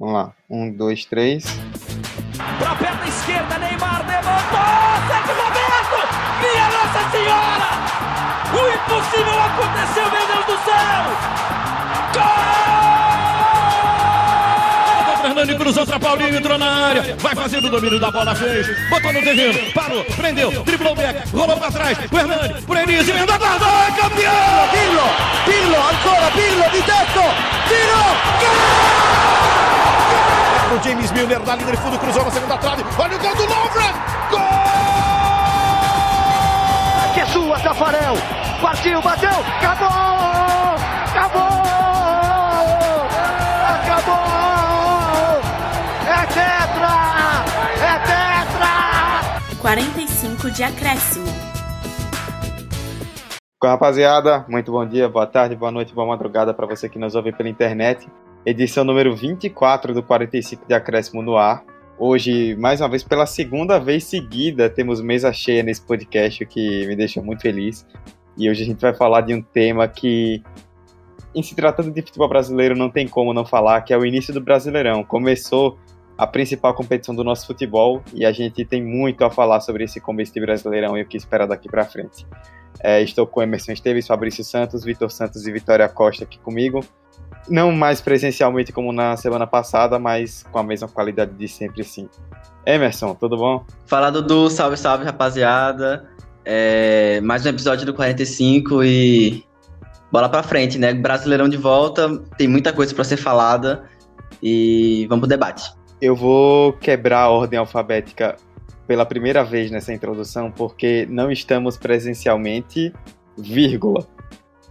Vamos lá. Um, dois, três. Pra perna esquerda, Neymar levantou! Sete momento! Minha Nossa Senhora! O impossível aconteceu, meu Deus do céu! Gol! Fernando cruzou pra Paulinho, entrou na área. Vai fazendo o domínio da bola, fez. Botou no terreno, parou, prendeu, driblou o back, rolou pra trás. O Hernani, por Enis, emenda guarda, é campeão! Pirlo, Pirlo, ancora Pirlo di tetto, tiro, gol! O James Milner na linha de fundo, cruzou na segunda trave. Olha o gol do Lovren! Gol! Que é sua, Tafarel! Partiu, bateu, acabou! Acabou! Acabou! É tetra! É tetra! 45 de acréscimo. Rapaziada, muito bom dia, boa tarde, boa noite, boa madrugada para você que nos ouve pela internet. Edição número 24 do 45 de acréscimo no ar. Hoje, mais uma vez, pela segunda vez seguida, temos mesa cheia nesse podcast, o que me deixa muito feliz. E hoje a gente vai falar de um tema que, em se tratando de futebol brasileiro, não tem como não falar, que é o início do Brasileirão. Começou a principal competição do nosso futebol e a gente tem muito a falar sobre esse começo de Brasileirão e o que esperar daqui para frente. É, estou com Emerson Esteves, Fabrício Santos, Vitor Santos e Vitória Costa aqui comigo. Não mais presencialmente como na semana passada, mas com a mesma qualidade de sempre, sim. Emerson, tudo bom? Fala Dudu, salve, salve rapaziada. É, mais um episódio do 45 e bola pra frente, né? Brasileirão de volta, tem muita coisa para ser falada e vamos pro debate. Eu vou quebrar a ordem alfabética pela primeira vez nessa introdução, porque não estamos presencialmente, vírgula.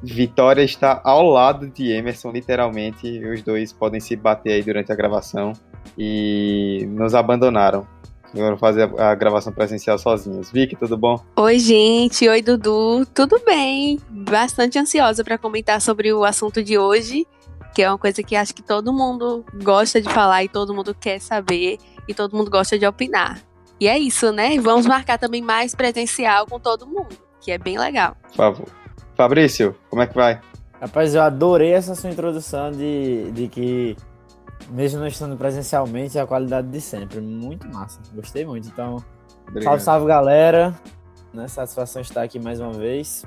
Vitória está ao lado de Emerson, literalmente. Os dois podem se bater aí durante a gravação e nos abandonaram. Vamos fazer a gravação presencial sozinhos. Vicky, tudo bom? Oi, gente. Oi, Dudu. Tudo bem? Bastante ansiosa para comentar sobre o assunto de hoje, que é uma coisa que acho que todo mundo gosta de falar e todo mundo quer saber e todo mundo gosta de opinar. E é isso, né? Vamos marcar também mais presencial com todo mundo, que é bem legal. Por favor. Fabrício, como é que vai? Rapaz, eu adorei essa sua introdução de, de que, mesmo não estando presencialmente, é a qualidade de sempre. Muito massa. Gostei muito. Então, Obrigado. salve, salve, galera. Né? Satisfação estar aqui mais uma vez.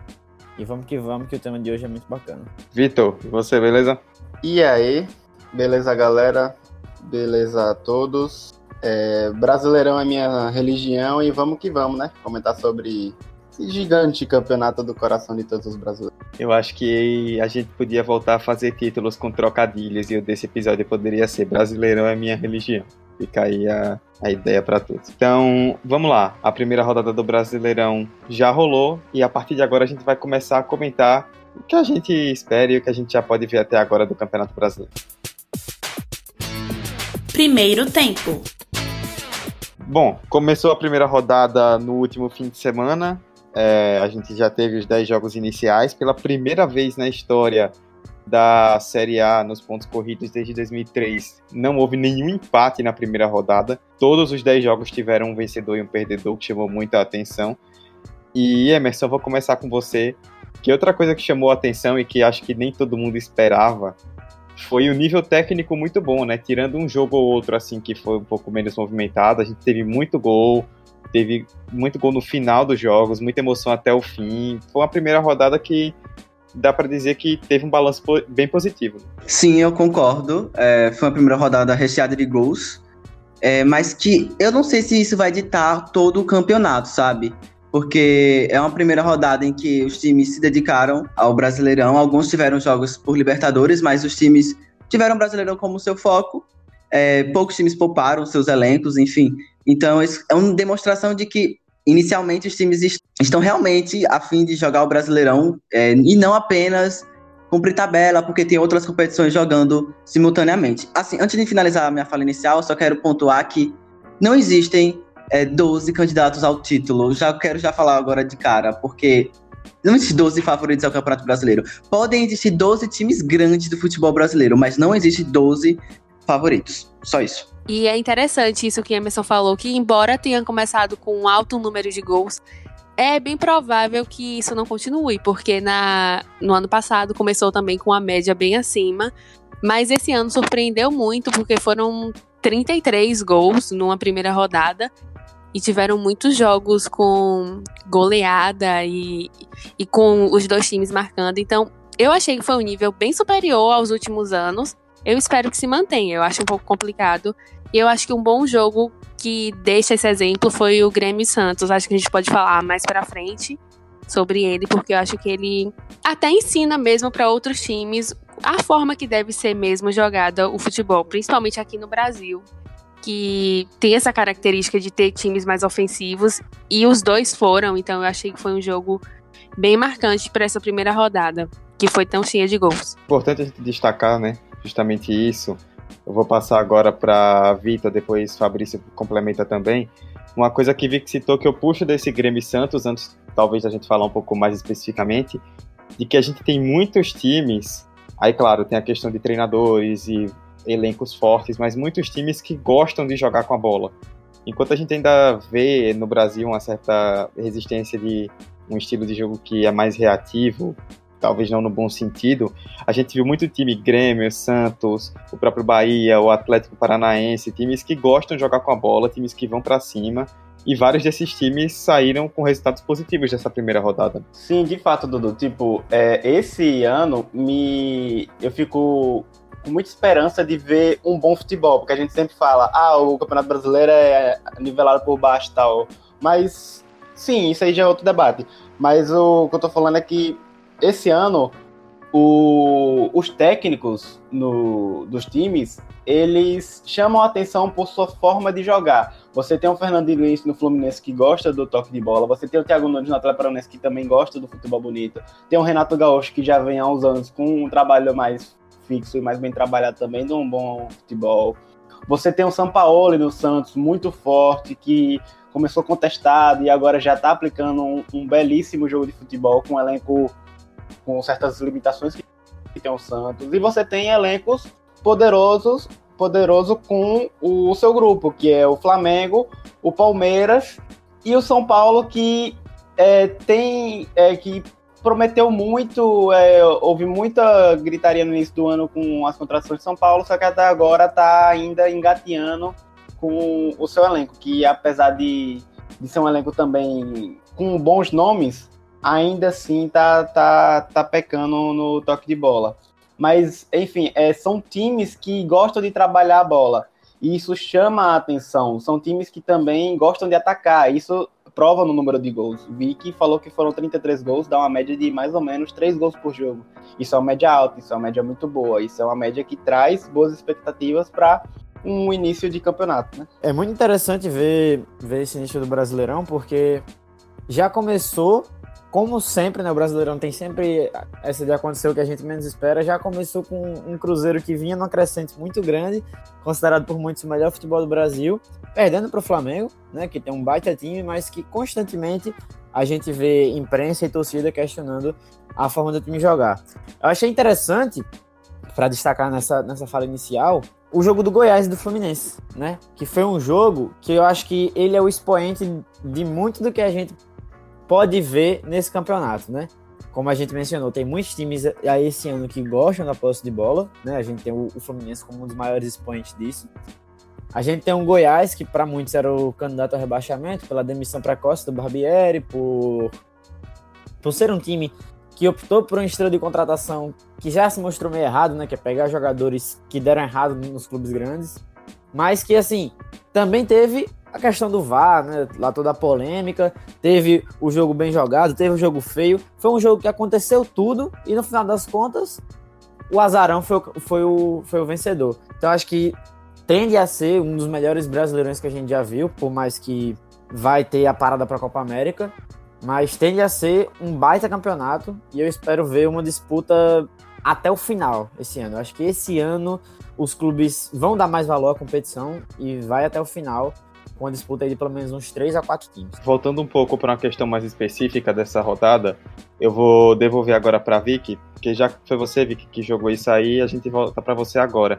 E vamos que vamos, que o tema de hoje é muito bacana. Vitor, você, beleza? E aí? Beleza, galera? Beleza a todos? É, Brasileirão é minha religião e vamos que vamos, né? Comentar sobre esse gigante campeonato do coração de todos os brasileiros. Eu acho que a gente podia voltar a fazer títulos com trocadilhos e o desse episódio poderia ser Brasileirão é minha religião. Fica aí a, a ideia para todos. Então, vamos lá. A primeira rodada do Brasileirão já rolou e a partir de agora a gente vai começar a comentar o que a gente espera e o que a gente já pode ver até agora do Campeonato Brasileiro. Primeiro tempo. Bom, começou a primeira rodada no último fim de semana. É, a gente já teve os 10 jogos iniciais. Pela primeira vez na história da Série A nos pontos corridos desde 2003, não houve nenhum empate na primeira rodada. Todos os 10 jogos tiveram um vencedor e um perdedor, que chamou muita atenção. E Emerson, vou começar com você. Que outra coisa que chamou a atenção e que acho que nem todo mundo esperava foi o nível técnico muito bom, né? Tirando um jogo ou outro, assim, que foi um pouco menos movimentado, a gente teve muito gol, teve muito gol no final dos jogos, muita emoção até o fim. Foi uma primeira rodada que dá para dizer que teve um balanço bem positivo. Sim, eu concordo. É, foi uma primeira rodada recheada de gols, é, mas que eu não sei se isso vai ditar todo o campeonato, sabe? porque é uma primeira rodada em que os times se dedicaram ao Brasileirão. Alguns tiveram jogos por Libertadores, mas os times tiveram o Brasileirão como seu foco. É, poucos times pouparam seus elencos, enfim. Então, é uma demonstração de que, inicialmente, os times est estão realmente a fim de jogar o Brasileirão é, e não apenas cumprir tabela, porque tem outras competições jogando simultaneamente. Assim, antes de finalizar a minha fala inicial, só quero pontuar que não existem é, 12 candidatos ao título. Já quero já falar agora de cara, porque não existem 12 favoritos ao Campeonato Brasileiro. Podem existir 12 times grandes do futebol brasileiro, mas não existe 12 favoritos. Só isso. E é interessante isso que Emerson falou, que embora tenha começado com um alto número de gols, é bem provável que isso não continue, porque na, no ano passado começou também com a média bem acima. Mas esse ano surpreendeu muito, porque foram 33 gols numa primeira rodada. E tiveram muitos jogos com goleada e, e com os dois times marcando. Então, eu achei que foi um nível bem superior aos últimos anos. Eu espero que se mantenha. Eu acho um pouco complicado. E eu acho que um bom jogo que deixa esse exemplo foi o Grêmio Santos. Acho que a gente pode falar mais pra frente sobre ele, porque eu acho que ele até ensina mesmo para outros times a forma que deve ser mesmo jogada o futebol, principalmente aqui no Brasil, que tem essa característica de ter times mais ofensivos e os dois foram, então eu achei que foi um jogo bem marcante para essa primeira rodada, que foi tão cheia de gols. Importante a gente destacar, né, justamente isso. Eu vou passar agora para Vitor, depois Fabrício complementa também. Uma coisa que Vic citou que eu puxo desse Grêmio Santos, antes talvez a gente falar um pouco mais especificamente, de que a gente tem muitos times Aí, claro, tem a questão de treinadores e elencos fortes, mas muitos times que gostam de jogar com a bola. Enquanto a gente ainda vê no Brasil uma certa resistência de um estilo de jogo que é mais reativo, talvez não no bom sentido, a gente viu muito time Grêmio, Santos, o próprio Bahia, o Atlético Paranaense, times que gostam de jogar com a bola, times que vão para cima e vários desses times saíram com resultados positivos dessa primeira rodada. Sim, de fato, Dudu. Tipo, é, esse ano me eu fico com muita esperança de ver um bom futebol, porque a gente sempre fala, ah, o Campeonato Brasileiro é nivelado por baixo e tal. Mas, sim, isso aí já é outro debate. Mas o que eu tô falando é que esse ano o, os técnicos no, dos times eles chamam a atenção por sua forma de jogar. Você tem o Fernando Luiz no Fluminense que gosta do toque de bola, você tem o Thiago Nunes no Atlético Paranaense que também gosta do futebol bonito, tem o Renato Gaúcho que já vem há uns anos com um trabalho mais fixo e mais bem trabalhado também de um bom futebol. Você tem o Sampaoli no Santos muito forte que começou contestado e agora já está aplicando um, um belíssimo jogo de futebol com um elenco com certas limitações que tem o Santos. E você tem elencos poderosos, poderoso com o seu grupo, que é o Flamengo, o Palmeiras e o São Paulo, que é, tem é, que prometeu muito, é, houve muita gritaria no início do ano com as contratações de São Paulo, só que até agora está ainda engateando com o seu elenco, que apesar de, de ser um elenco também com bons nomes, ainda assim tá, tá, tá pecando no toque de bola. Mas, enfim, é, são times que gostam de trabalhar a bola. E isso chama a atenção. São times que também gostam de atacar. Isso prova no número de gols. Vicky falou que foram 33 gols, dá uma média de mais ou menos 3 gols por jogo. Isso é uma média alta, isso é uma média muito boa. Isso é uma média que traz boas expectativas para um início de campeonato. Né? É muito interessante ver, ver esse início do Brasileirão, porque já começou como sempre, né, o Brasileirão tem sempre essa de acontecer o que a gente menos espera. Já começou com um Cruzeiro que vinha numa crescente muito grande, considerado por muitos o melhor futebol do Brasil, perdendo para o Flamengo, né, que tem um baita time, mas que constantemente a gente vê imprensa e torcida questionando a forma do time jogar. Eu achei interessante, para destacar nessa, nessa fala inicial, o jogo do Goiás e do Fluminense, né? Que foi um jogo que eu acho que ele é o expoente de muito do que a gente pode ver nesse campeonato, né? Como a gente mencionou, tem muitos times aí esse ano que gostam da posse de bola, né? A gente tem o Fluminense como um dos maiores expoentes disso. A gente tem um Goiás, que para muitos era o candidato ao rebaixamento, pela demissão precoce do Barbieri, por, por ser um time que optou por um estilo de contratação que já se mostrou meio errado, né? Que é pegar jogadores que deram errado nos clubes grandes. Mas que, assim, também teve a questão do VAR, né? Lá toda a polêmica. Teve o jogo bem jogado, teve o jogo feio. Foi um jogo que aconteceu tudo e no final das contas o Azarão foi, foi, o, foi o vencedor. Então acho que tende a ser um dos melhores brasileirões que a gente já viu, por mais que vai ter a parada para a Copa América. Mas tende a ser um baita campeonato e eu espero ver uma disputa até o final esse ano. Eu acho que esse ano os clubes vão dar mais valor à competição e vai até o final com a disputa de pelo menos uns 3 a 4 times. Voltando um pouco para uma questão mais específica dessa rodada, eu vou devolver agora para Vicky, porque já foi você, Vicky, que jogou isso aí, a gente volta para você agora.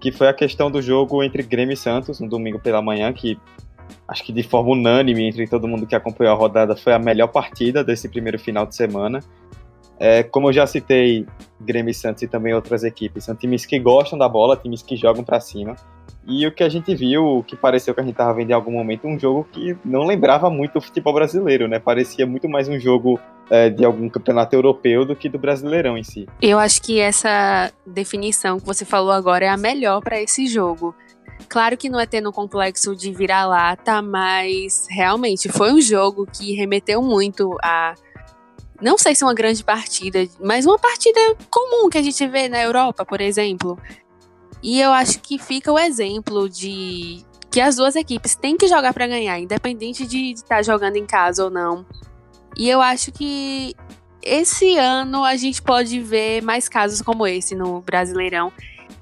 Que foi a questão do jogo entre Grêmio e Santos, no domingo pela manhã, que acho que de forma unânime entre todo mundo que acompanhou a rodada foi a melhor partida desse primeiro final de semana. É, como eu já citei, Grêmio e Santos e também outras equipes, são times que gostam da bola, times que jogam para cima. E o que a gente viu, o que pareceu que a gente estava vendo em algum momento, um jogo que não lembrava muito o futebol brasileiro, né? Parecia muito mais um jogo é, de algum campeonato europeu do que do Brasileirão em si. Eu acho que essa definição que você falou agora é a melhor para esse jogo. Claro que não é tendo um complexo de virar-lata, mas realmente foi um jogo que remeteu muito a. Não sei se uma grande partida, mas uma partida comum que a gente vê na Europa, por exemplo. E eu acho que fica o exemplo de que as duas equipes têm que jogar para ganhar, independente de estar tá jogando em casa ou não. E eu acho que esse ano a gente pode ver mais casos como esse no Brasileirão.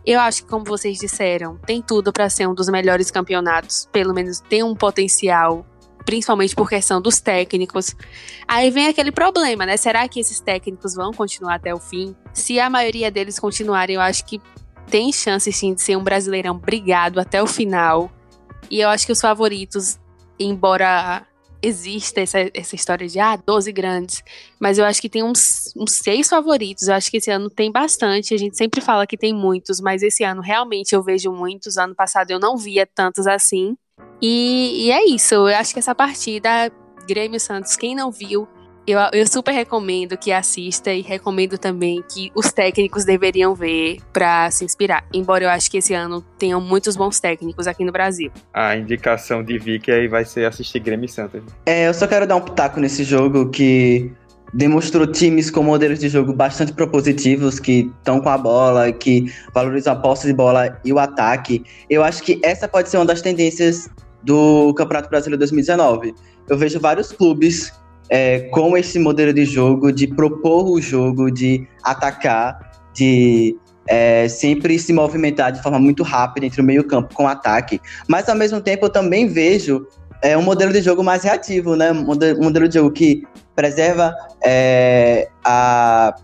Eu acho que, como vocês disseram, tem tudo para ser um dos melhores campeonatos. Pelo menos tem um potencial, principalmente por questão dos técnicos. Aí vem aquele problema, né? Será que esses técnicos vão continuar até o fim? Se a maioria deles continuarem, eu acho que tem chance sim de ser um brasileirão brigado até o final. E eu acho que os favoritos, embora exista essa, essa história de ah, 12 grandes, mas eu acho que tem uns, uns seis favoritos. Eu acho que esse ano tem bastante. A gente sempre fala que tem muitos, mas esse ano realmente eu vejo muitos. Ano passado eu não via tantos assim. E, e é isso. Eu acho que essa partida, Grêmio Santos, quem não viu, eu, eu super recomendo que assista e recomendo também que os técnicos deveriam ver para se inspirar. Embora eu acho que esse ano tenham muitos bons técnicos aqui no Brasil. A indicação de Vicky aí vai ser assistir Grêmio Santos. É, eu só quero dar um pitaco nesse jogo que demonstrou times com modelos de jogo bastante propositivos, que estão com a bola, que valorizam a posse de bola e o ataque. Eu acho que essa pode ser uma das tendências do Campeonato Brasileiro 2019. Eu vejo vários clubes é, com esse modelo de jogo, de propor o jogo, de atacar, de é, sempre se movimentar de forma muito rápida entre o meio-campo com ataque. Mas ao mesmo tempo eu também vejo é, um modelo de jogo mais reativo, né? Um modelo de jogo que preserva é, a,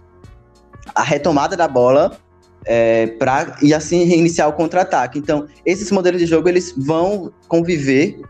a retomada da bola é, para e assim iniciar o contra-ataque. Então, esses modelos de jogo eles vão conviver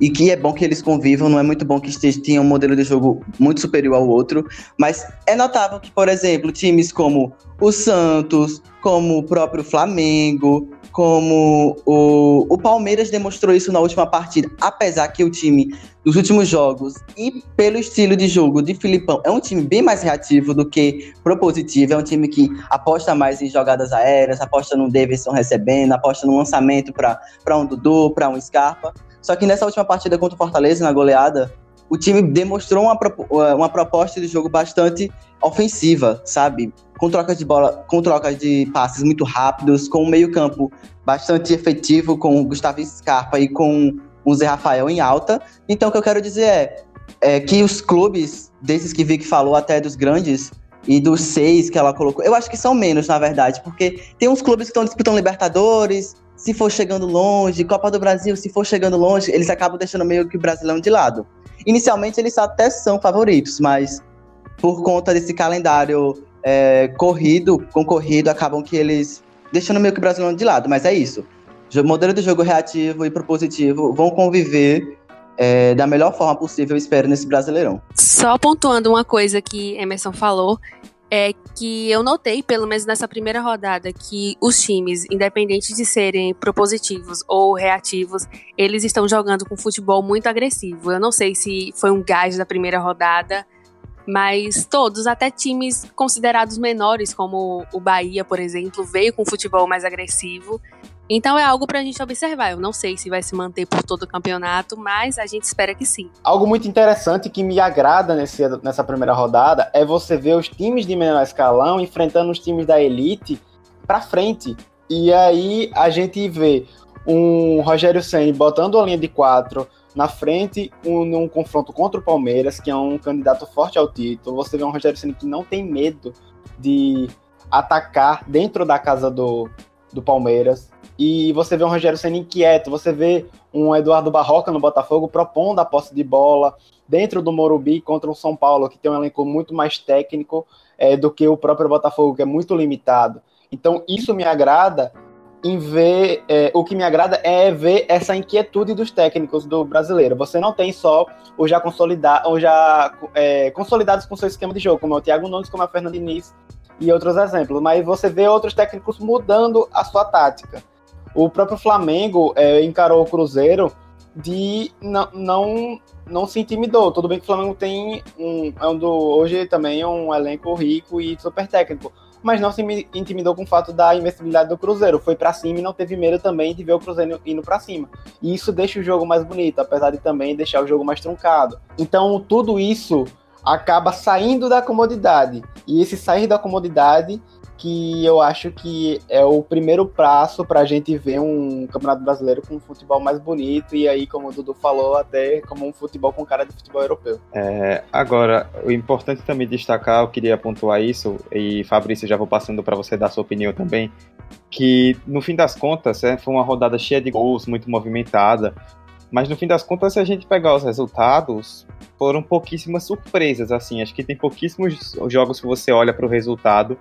e que é bom que eles convivam, não é muito bom que tenham um modelo de jogo muito superior ao outro, mas é notável que, por exemplo, times como o Santos, como o próprio Flamengo, como o, o Palmeiras demonstrou isso na última partida, apesar que o time dos últimos jogos e pelo estilo de jogo de Filipão é um time bem mais reativo do que propositivo, é um time que aposta mais em jogadas aéreas, aposta no Davidson recebendo, aposta no lançamento para um Dudu, para um Scarpa. Só que nessa última partida contra o Fortaleza, na goleada, o time demonstrou uma, uma proposta de jogo bastante ofensiva, sabe? Com trocas de bola, com trocas de passes muito rápidos, com um meio-campo bastante efetivo, com o Gustavo Scarpa e com o Zé Rafael em alta. Então, o que eu quero dizer é, é que os clubes, desses que Vic falou, até dos grandes, e dos seis que ela colocou, eu acho que são menos, na verdade, porque tem uns clubes que estão disputando Libertadores, se for chegando longe, Copa do Brasil, se for chegando longe, eles acabam deixando meio que o Brasilão de lado. Inicialmente eles até são favoritos, mas por conta desse calendário é, corrido, concorrido, acabam que eles deixando meio que o Brasilão de lado. Mas é isso. O modelo de jogo reativo e propositivo vão conviver é, da melhor forma possível, espero, nesse Brasileirão. Só pontuando uma coisa que Emerson falou, é que eu notei, pelo menos nessa primeira rodada, que os times, independente de serem propositivos ou reativos, eles estão jogando com futebol muito agressivo. Eu não sei se foi um gás da primeira rodada, mas todos, até times considerados menores, como o Bahia, por exemplo, veio com futebol mais agressivo então é algo para a gente observar. Eu não sei se vai se manter por todo o campeonato, mas a gente espera que sim. Algo muito interessante que me agrada nesse, nessa primeira rodada é você ver os times de menor escalão enfrentando os times da elite para frente. E aí a gente vê um Rogério Senni botando a linha de quatro na frente um, num confronto contra o Palmeiras, que é um candidato forte ao título. Você vê um Rogério Senni que não tem medo de atacar dentro da casa do, do Palmeiras e você vê um Rogério sendo inquieto, você vê um Eduardo Barroca no Botafogo propondo a posse de bola dentro do Morumbi contra um São Paulo que tem um elenco muito mais técnico é, do que o próprio Botafogo, que é muito limitado. Então isso me agrada em ver. É, o que me agrada é ver essa inquietude dos técnicos do brasileiro. Você não tem só os já, consolida ou já é, consolidados com seu esquema de jogo, como é o Thiago Nunes, como é o Fernando Diniz e outros exemplos, mas você vê outros técnicos mudando a sua tática. O próprio Flamengo é, encarou o Cruzeiro de não, não, não se intimidou. Tudo bem que o Flamengo tem um, é um do, hoje também é um elenco rico e super técnico, mas não se intimidou com o fato da invencibilidade do Cruzeiro. Foi para cima e não teve medo também de ver o Cruzeiro indo para cima. E isso deixa o jogo mais bonito, apesar de também deixar o jogo mais truncado. Então, tudo isso acaba saindo da comodidade. E esse sair da comodidade que eu acho que é o primeiro passo para a gente ver um campeonato brasileiro com um futebol mais bonito e aí, como o Dudu falou, até como um futebol com cara de futebol europeu. É, agora, o importante também destacar, eu queria pontuar isso, e Fabrício, já vou passando para você dar sua opinião também, que no fim das contas é, foi uma rodada cheia de gols, muito movimentada, mas no fim das contas, se a gente pegar os resultados, foram pouquíssimas surpresas, assim, acho que tem pouquíssimos jogos que você olha para o resultado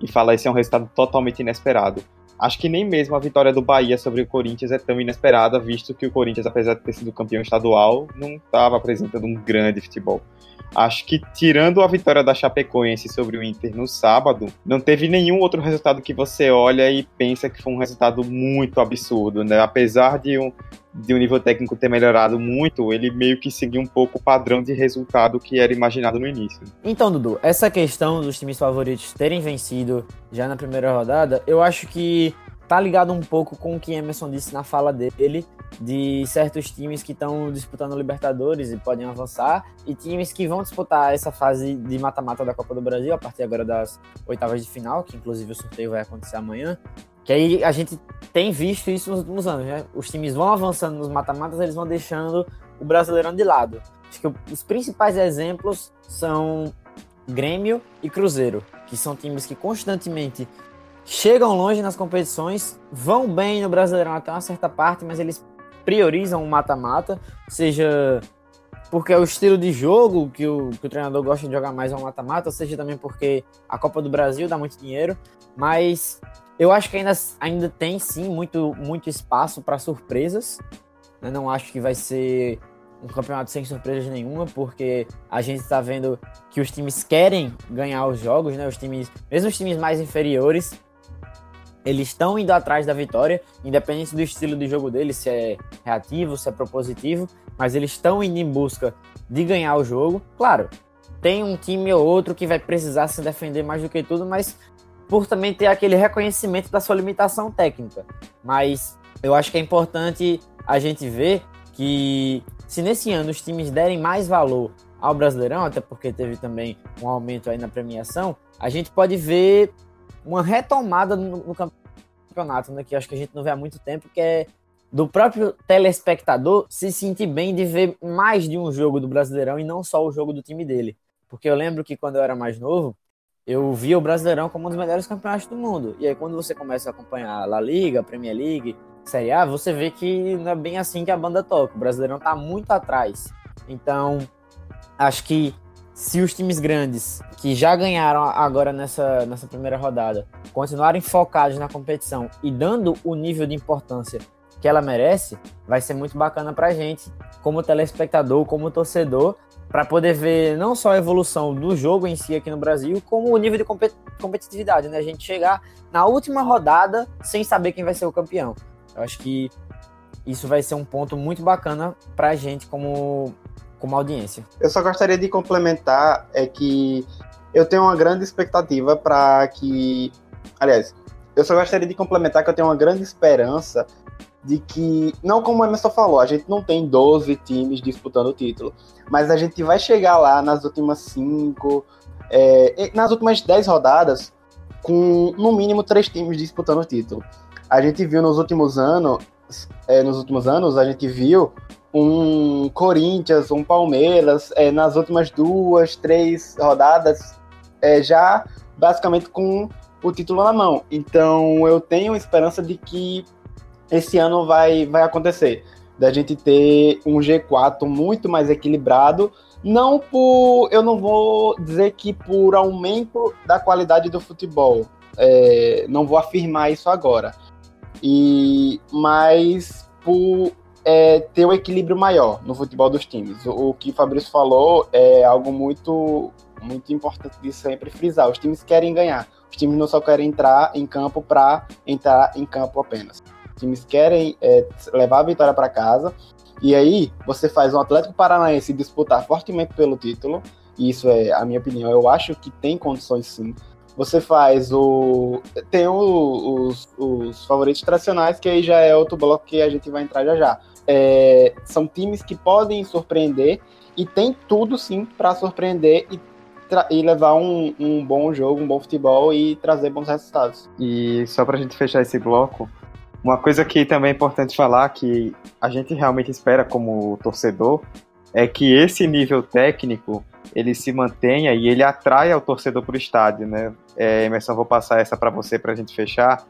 e fala esse é um resultado totalmente inesperado. Acho que nem mesmo a vitória do Bahia sobre o Corinthians é tão inesperada, visto que o Corinthians, apesar de ter sido campeão estadual, não estava apresentando um grande futebol. Acho que, tirando a vitória da Chapecoense sobre o Inter no sábado, não teve nenhum outro resultado que você olha e pensa que foi um resultado muito absurdo, né? Apesar de um, de um nível técnico ter melhorado muito, ele meio que seguiu um pouco o padrão de resultado que era imaginado no início. Então, Dudu, essa questão dos times favoritos terem vencido já na primeira rodada, eu acho que tá ligado um pouco com o que Emerson disse na fala dele, de certos times que estão disputando Libertadores e podem avançar, e times que vão disputar essa fase de mata-mata da Copa do Brasil, a partir agora das oitavas de final, que inclusive o sorteio vai acontecer amanhã. Que aí a gente tem visto isso nos últimos anos, né? Os times vão avançando nos mata-matas, eles vão deixando o Brasileirão de lado. Acho que os principais exemplos são Grêmio e Cruzeiro, que são times que constantemente chegam longe nas competições, vão bem no Brasileirão até uma certa parte, mas eles priorizam o mata-mata, seja porque é o estilo de jogo que o, que o treinador gosta de jogar mais ao mata-mata, seja também porque a Copa do Brasil dá muito dinheiro, mas eu acho que ainda, ainda tem sim muito, muito espaço para surpresas. Eu não acho que vai ser um campeonato sem surpresas nenhuma, porque a gente está vendo que os times querem ganhar os jogos, né? Os times, mesmo os times mais inferiores, eles estão indo atrás da vitória, independente do estilo de jogo deles, se é reativo, se é propositivo, mas eles estão indo em busca de ganhar o jogo. Claro, tem um time ou outro que vai precisar se defender mais do que tudo, mas por também ter aquele reconhecimento da sua limitação técnica. Mas eu acho que é importante a gente ver que se nesse ano os times derem mais valor ao Brasileirão, até porque teve também um aumento aí na premiação, a gente pode ver uma retomada no, campeonato, né, que acho que a gente não vê há muito tempo, que é do próprio telespectador se sentir bem de ver mais de um jogo do Brasileirão e não só o jogo do time dele. Porque eu lembro que quando eu era mais novo, eu via o Brasileirão como um dos melhores campeonatos do mundo. E aí quando você começa a acompanhar a La Liga, a Premier League, Série A, você vê que não é bem assim que a banda toca. O Brasileirão tá muito atrás. Então, acho que se os times grandes que já ganharam agora nessa, nessa primeira rodada continuarem focados na competição e dando o nível de importância que ela merece, vai ser muito bacana pra gente, como telespectador, como torcedor, para poder ver não só a evolução do jogo em si aqui no Brasil, como o nível de competitividade, né? A gente chegar na última rodada sem saber quem vai ser o campeão. Eu acho que isso vai ser um ponto muito bacana pra gente como como audiência. Eu só gostaria de complementar é que eu tenho uma grande expectativa para que, aliás, eu só gostaria de complementar que eu tenho uma grande esperança de que, não como o Emerson falou, a gente não tem 12 times disputando o título, mas a gente vai chegar lá nas últimas 5, é, nas últimas 10 rodadas, com no mínimo três times disputando o título. A gente viu nos últimos anos, é, nos últimos anos, a gente viu um Corinthians, um Palmeiras, é, nas últimas duas, três rodadas, é, já basicamente com o título na mão. Então eu tenho esperança de que esse ano vai, vai acontecer. Da gente ter um G4 muito mais equilibrado. Não por. Eu não vou dizer que por aumento da qualidade do futebol. É, não vou afirmar isso agora e mas por é, ter um equilíbrio maior no futebol dos times. O, o que o Fabrício falou é algo muito muito importante de sempre frisar. Os times querem ganhar. Os times não só querem entrar em campo para entrar em campo apenas. Times querem é, levar a vitória para casa. E aí você faz um Atlético Paranaense disputar fortemente pelo título. E isso é a minha opinião. Eu acho que tem condições sim. Você faz o. Tem o, os, os favoritos tradicionais, que aí já é outro bloco que a gente vai entrar já já. É, são times que podem surpreender e tem tudo sim para surpreender e e levar um, um bom jogo, um bom futebol e trazer bons resultados. E só para a gente fechar esse bloco, uma coisa que também é importante falar, que a gente realmente espera como torcedor, é que esse nível técnico ele se mantenha e ele atraia o torcedor para o estádio, né? É, Emerson, vou passar essa para você para a gente fechar.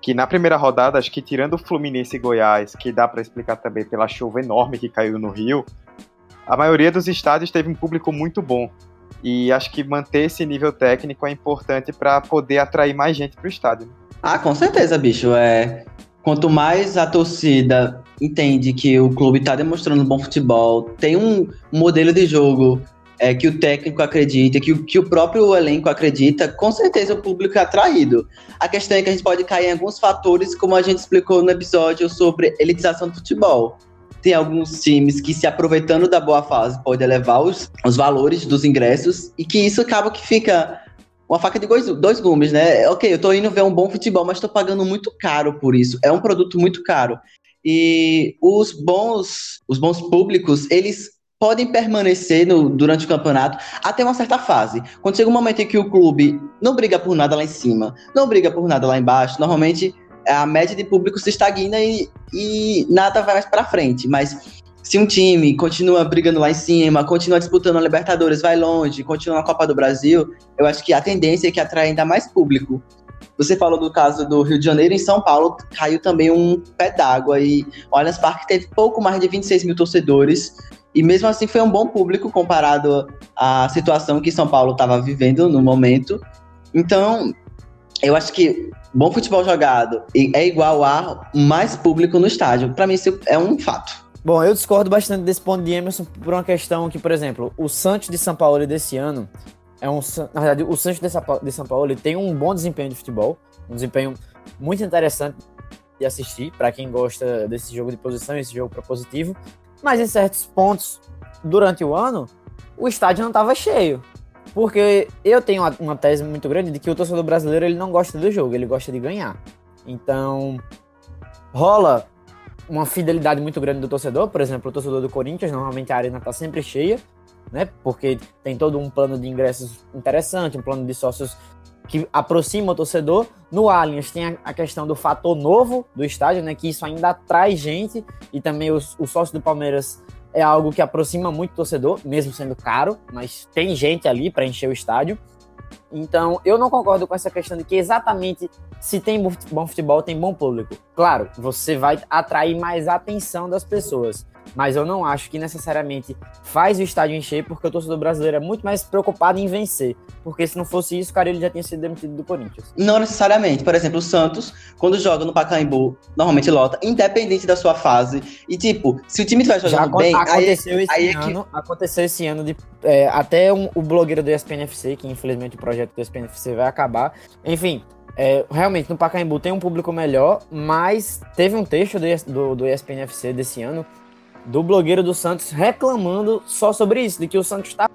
Que na primeira rodada, acho que tirando o Fluminense e Goiás, que dá para explicar também pela chuva enorme que caiu no Rio, a maioria dos estádios teve um público muito bom. E acho que manter esse nível técnico é importante para poder atrair mais gente para o estádio. Ah, com certeza, bicho. É, quanto mais a torcida entende que o clube está demonstrando bom futebol, tem um modelo de jogo é, que o técnico acredita, que, que o próprio elenco acredita, com certeza o público é atraído. A questão é que a gente pode cair em alguns fatores, como a gente explicou no episódio sobre elitização do futebol tem alguns times que se aproveitando da boa fase pode elevar os, os valores dos ingressos e que isso acaba que fica uma faca de dois, gumes, né? Ok, eu tô indo ver um bom futebol, mas tô pagando muito caro por isso. É um produto muito caro. E os bons, os bons públicos, eles podem permanecer no, durante o campeonato até uma certa fase. Quando chega um momento em que o clube não briga por nada lá em cima, não briga por nada lá embaixo, normalmente a média de público se estagna e, e nada vai mais para frente. Mas se um time continua brigando lá em cima, continua disputando a Libertadores, vai longe, continua na Copa do Brasil, eu acho que a tendência é que atrai ainda mais público. Você falou do caso do Rio de Janeiro, em São Paulo caiu também um pé d'água e o Allianz Parque teve pouco mais de 26 mil torcedores e mesmo assim foi um bom público comparado à situação que São Paulo estava vivendo no momento. Então, eu acho que bom futebol jogado é igual a mais público no estádio. Para mim, isso é um fato. Bom, eu discordo bastante desse ponto de Emerson por uma questão que, por exemplo, o Santos de São Paulo desse ano é um. Na verdade, o Santos de São Paulo tem um bom desempenho de futebol, um desempenho muito interessante de assistir para quem gosta desse jogo de posição, esse jogo propositivo. Mas em certos pontos durante o ano, o estádio não estava cheio. Porque eu tenho uma tese muito grande de que o torcedor brasileiro ele não gosta do jogo, ele gosta de ganhar. Então, rola uma fidelidade muito grande do torcedor. Por exemplo, o torcedor do Corinthians, normalmente a arena está sempre cheia, né? Porque tem todo um plano de ingressos interessante, um plano de sócios que aproxima o torcedor. No Allianz tem a, questão do fator novo do estádio, né? Que isso ainda atrai gente e também os, os sócios do Palmeiras é algo que aproxima muito o torcedor, mesmo sendo caro, mas tem gente ali para encher o estádio. Então, eu não concordo com essa questão de que exatamente se tem bom futebol, tem bom público. Claro, você vai atrair mais atenção das pessoas mas eu não acho que necessariamente faz o estádio encher, porque o torcedor brasileiro é muito mais preocupado em vencer. Porque se não fosse isso, cara, ele já tinha sido demitido do Corinthians. Não necessariamente. Por exemplo, o Santos, quando joga no Pacaembu, normalmente lota, independente da sua fase. E tipo, se o time estiver jogando já bem. Aconteceu aí, esse aí ano, é que... aconteceu esse ano de. É, até um, o blogueiro do ESPNFC, que infelizmente o projeto do ESPNFC vai acabar. Enfim, é, realmente, no Pacaembu tem um público melhor, mas teve um texto do, do, do ESPNFC desse ano do blogueiro do Santos reclamando só sobre isso, de que o Santos estava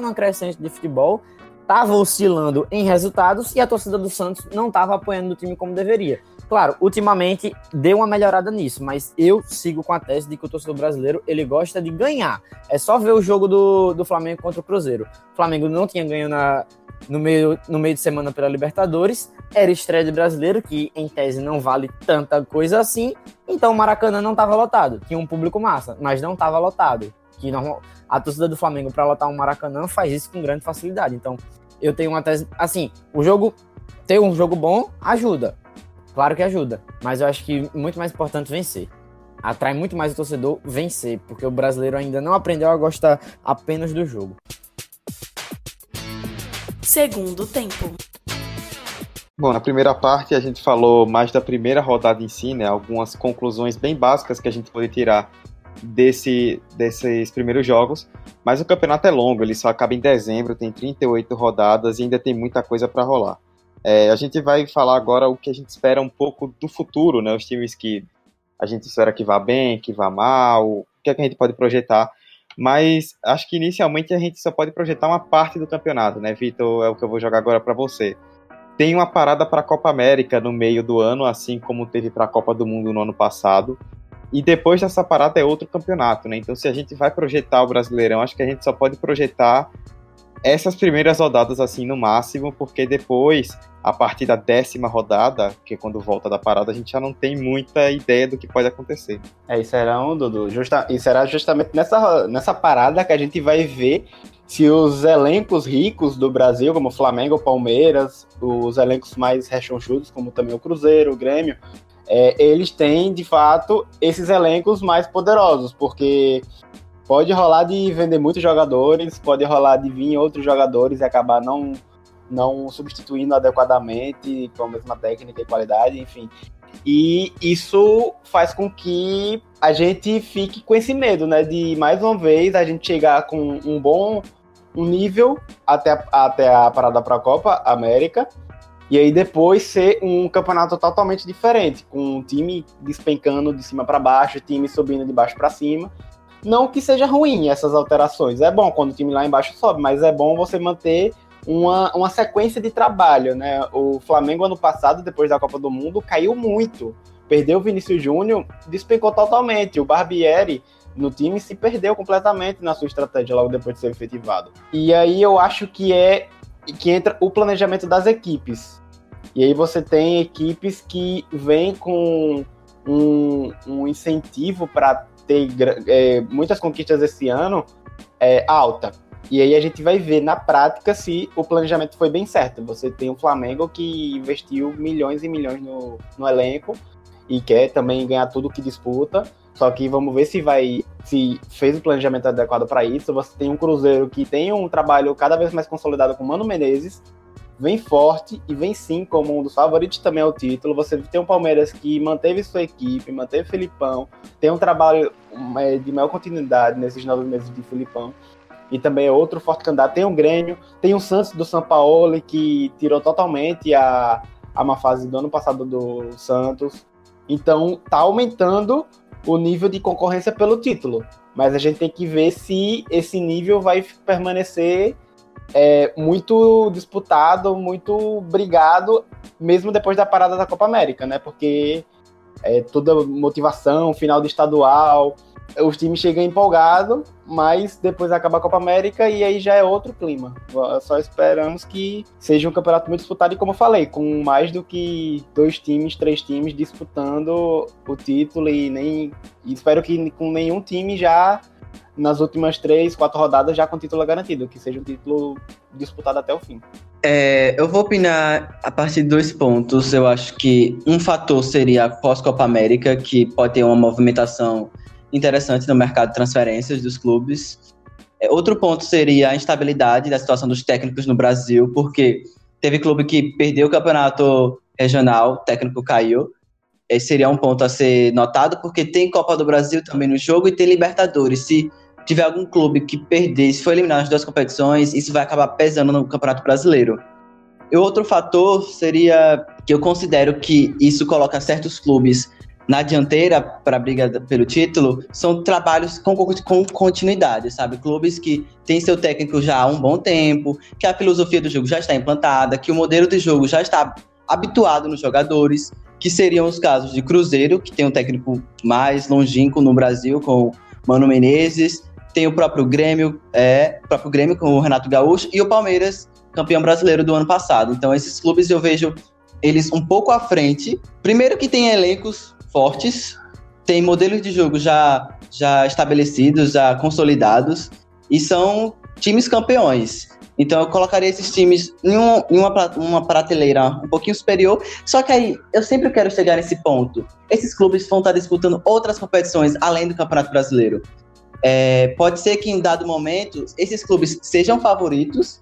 numa crescente de futebol, estava oscilando em resultados e a torcida do Santos não estava apoiando o time como deveria. Claro, ultimamente deu uma melhorada nisso, mas eu sigo com a tese de que o torcedor brasileiro ele gosta de ganhar. É só ver o jogo do, do Flamengo contra o Cruzeiro. O Flamengo não tinha ganho na, no meio, no meio de semana pela Libertadores. Era estreia de brasileiro, que em tese não vale tanta coisa assim. Então o Maracanã não estava lotado. Tinha um público massa, mas não estava lotado. Que normal, a torcida do Flamengo, para lotar um Maracanã, faz isso com grande facilidade. Então eu tenho uma tese. Assim, o jogo. Ter um jogo bom ajuda. Claro que ajuda. Mas eu acho que muito mais importante vencer atrai muito mais o torcedor vencer, porque o brasileiro ainda não aprendeu a gostar apenas do jogo segundo tempo. Bom, na primeira parte a gente falou mais da primeira rodada em si, né? Algumas conclusões bem básicas que a gente pode tirar desse, desses primeiros jogos. Mas o campeonato é longo, ele só acaba em dezembro, tem 38 rodadas e ainda tem muita coisa para rolar. É, a gente vai falar agora o que a gente espera um pouco do futuro, né? Os times que a gente espera que vá bem, que vá mal, o que, é que a gente pode projetar. Mas acho que inicialmente a gente só pode projetar uma parte do campeonato, né, Vitor? É o que eu vou jogar agora para você. Tem uma parada para a Copa América no meio do ano, assim como teve para a Copa do Mundo no ano passado. E depois dessa parada é outro campeonato, né? Então, se a gente vai projetar o Brasileirão, acho que a gente só pode projetar essas primeiras rodadas assim no máximo, porque depois, a partir da décima rodada, que é quando volta da parada, a gente já não tem muita ideia do que pode acontecer. É, isso será um, Dudu. Justa, e será justamente nessa, nessa parada que a gente vai ver se os elencos ricos do Brasil, como Flamengo, Palmeiras, os elencos mais rechonchudos, como também o Cruzeiro, o Grêmio, é, eles têm, de fato, esses elencos mais poderosos, porque pode rolar de vender muitos jogadores, pode rolar de vir outros jogadores e acabar não, não substituindo adequadamente com a mesma técnica e qualidade, enfim. E isso faz com que a gente fique com esse medo, né? De mais uma vez a gente chegar com um bom um nível até, até a parada para a Copa América e aí depois ser um campeonato totalmente diferente, com um time despencando de cima para baixo, time subindo de baixo para cima. Não que seja ruim essas alterações, é bom quando o time lá embaixo sobe, mas é bom você manter uma, uma sequência de trabalho, né? O Flamengo ano passado, depois da Copa do Mundo, caiu muito. Perdeu o Vinícius Júnior, despencou totalmente. O Barbieri no time se perdeu completamente na sua estratégia logo depois de ser efetivado. E aí eu acho que é que entra o planejamento das equipes. E aí você tem equipes que vêm com um, um incentivo para ter é, muitas conquistas esse ano é, alta. E aí a gente vai ver na prática se o planejamento foi bem certo. Você tem o Flamengo que investiu milhões e milhões no, no elenco e quer também ganhar tudo que disputa. Só que vamos ver se vai se fez o planejamento adequado para isso. Você tem um Cruzeiro que tem um trabalho cada vez mais consolidado com Mano Menezes, vem forte e vem sim como um dos favoritos também ao título. Você tem um Palmeiras que manteve sua equipe, manteve Filipão, tem um trabalho é, de maior continuidade nesses nove meses de Filipão. E também é outro forte candidato. Tem o Grêmio, tem o Santos do São Paulo, que tirou totalmente a, a uma fase do ano passado do Santos. Então, tá aumentando o nível de concorrência pelo título. Mas a gente tem que ver se esse nível vai permanecer é, muito disputado, muito brigado, mesmo depois da parada da Copa América, né? Porque é, toda motivação, final de estadual, os times chegam empolgados, mas depois acaba a Copa América e aí já é outro clima. Só esperamos que seja um campeonato muito disputado e, como eu falei, com mais do que dois times, três times disputando o título e nem e espero que com nenhum time já nas últimas três, quatro rodadas já com título garantido, que seja um título disputado até o fim. É, eu vou opinar a partir de dois pontos. Eu acho que um fator seria a pós-Copa América, que pode ter uma movimentação interessante no mercado de transferências dos clubes. É, outro ponto seria a instabilidade da situação dos técnicos no Brasil, porque teve clube que perdeu o campeonato regional, o técnico caiu. Esse seria um ponto a ser notado, porque tem Copa do Brasil também no jogo e tem Libertadores. Se tiver algum clube que perder, se for eliminado nas duas competições, isso vai acabar pesando no Campeonato Brasileiro. E outro fator seria que eu considero que isso coloca certos clubes na dianteira para a briga pelo título, são trabalhos com, com continuidade, sabe? Clubes que têm seu técnico já há um bom tempo, que a filosofia do jogo já está implantada, que o modelo de jogo já está habituado nos jogadores, que seriam os casos de Cruzeiro, que tem um técnico mais longínquo no Brasil, com Mano Menezes, tem o próprio Grêmio, é, o próprio Grêmio com o Renato Gaúcho e o Palmeiras, campeão brasileiro do ano passado. Então esses clubes eu vejo eles um pouco à frente. Primeiro que tem elencos fortes, tem modelos de jogo já já estabelecidos, já consolidados e são times campeões. Então eu colocaria esses times em, um, em uma, uma prateleira um pouquinho superior. Só que aí eu sempre quero chegar nesse ponto. Esses clubes vão estar disputando outras competições além do Campeonato Brasileiro. É, pode ser que em dado momento esses clubes sejam favoritos,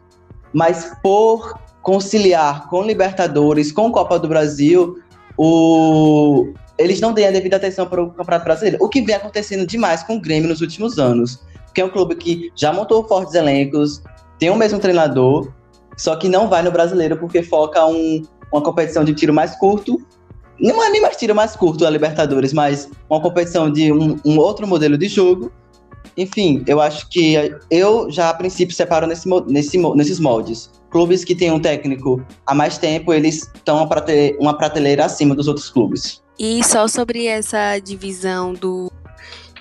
mas por conciliar com Libertadores, com Copa do Brasil, o... eles não têm a devida atenção para o Campeonato Brasileiro. O que vem acontecendo demais com o Grêmio nos últimos anos. Porque é um clube que já montou fortes elencos, tem o mesmo treinador, só que não vai no brasileiro porque foca um, uma competição de tiro mais curto. Não é nem mais tiro mais curto a Libertadores, mas uma competição de um, um outro modelo de jogo. Enfim, eu acho que eu já a princípio separo nesse, nesse, nesses moldes. Clubes que têm um técnico há mais tempo, eles estão uma prateleira acima dos outros clubes. E só sobre essa divisão do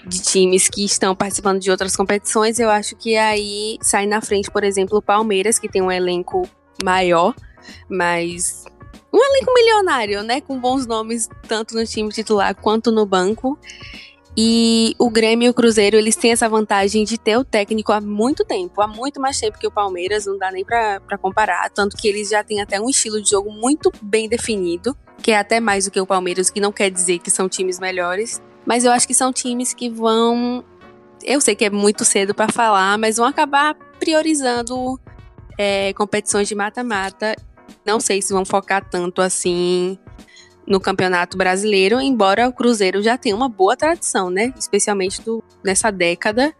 de times que estão participando de outras competições, eu acho que aí sai na frente, por exemplo, o Palmeiras, que tem um elenco maior, mas um elenco milionário, né? Com bons nomes, tanto no time titular quanto no banco. E o Grêmio e o Cruzeiro, eles têm essa vantagem de ter o técnico há muito tempo, há muito mais tempo que o Palmeiras, não dá nem para comparar. Tanto que eles já têm até um estilo de jogo muito bem definido, que é até mais do que o Palmeiras, que não quer dizer que são times melhores. Mas eu acho que são times que vão. Eu sei que é muito cedo para falar, mas vão acabar priorizando é, competições de mata-mata. Não sei se vão focar tanto assim no Campeonato Brasileiro, embora o Cruzeiro já tenha uma boa tradição, né? Especialmente do, nessa década.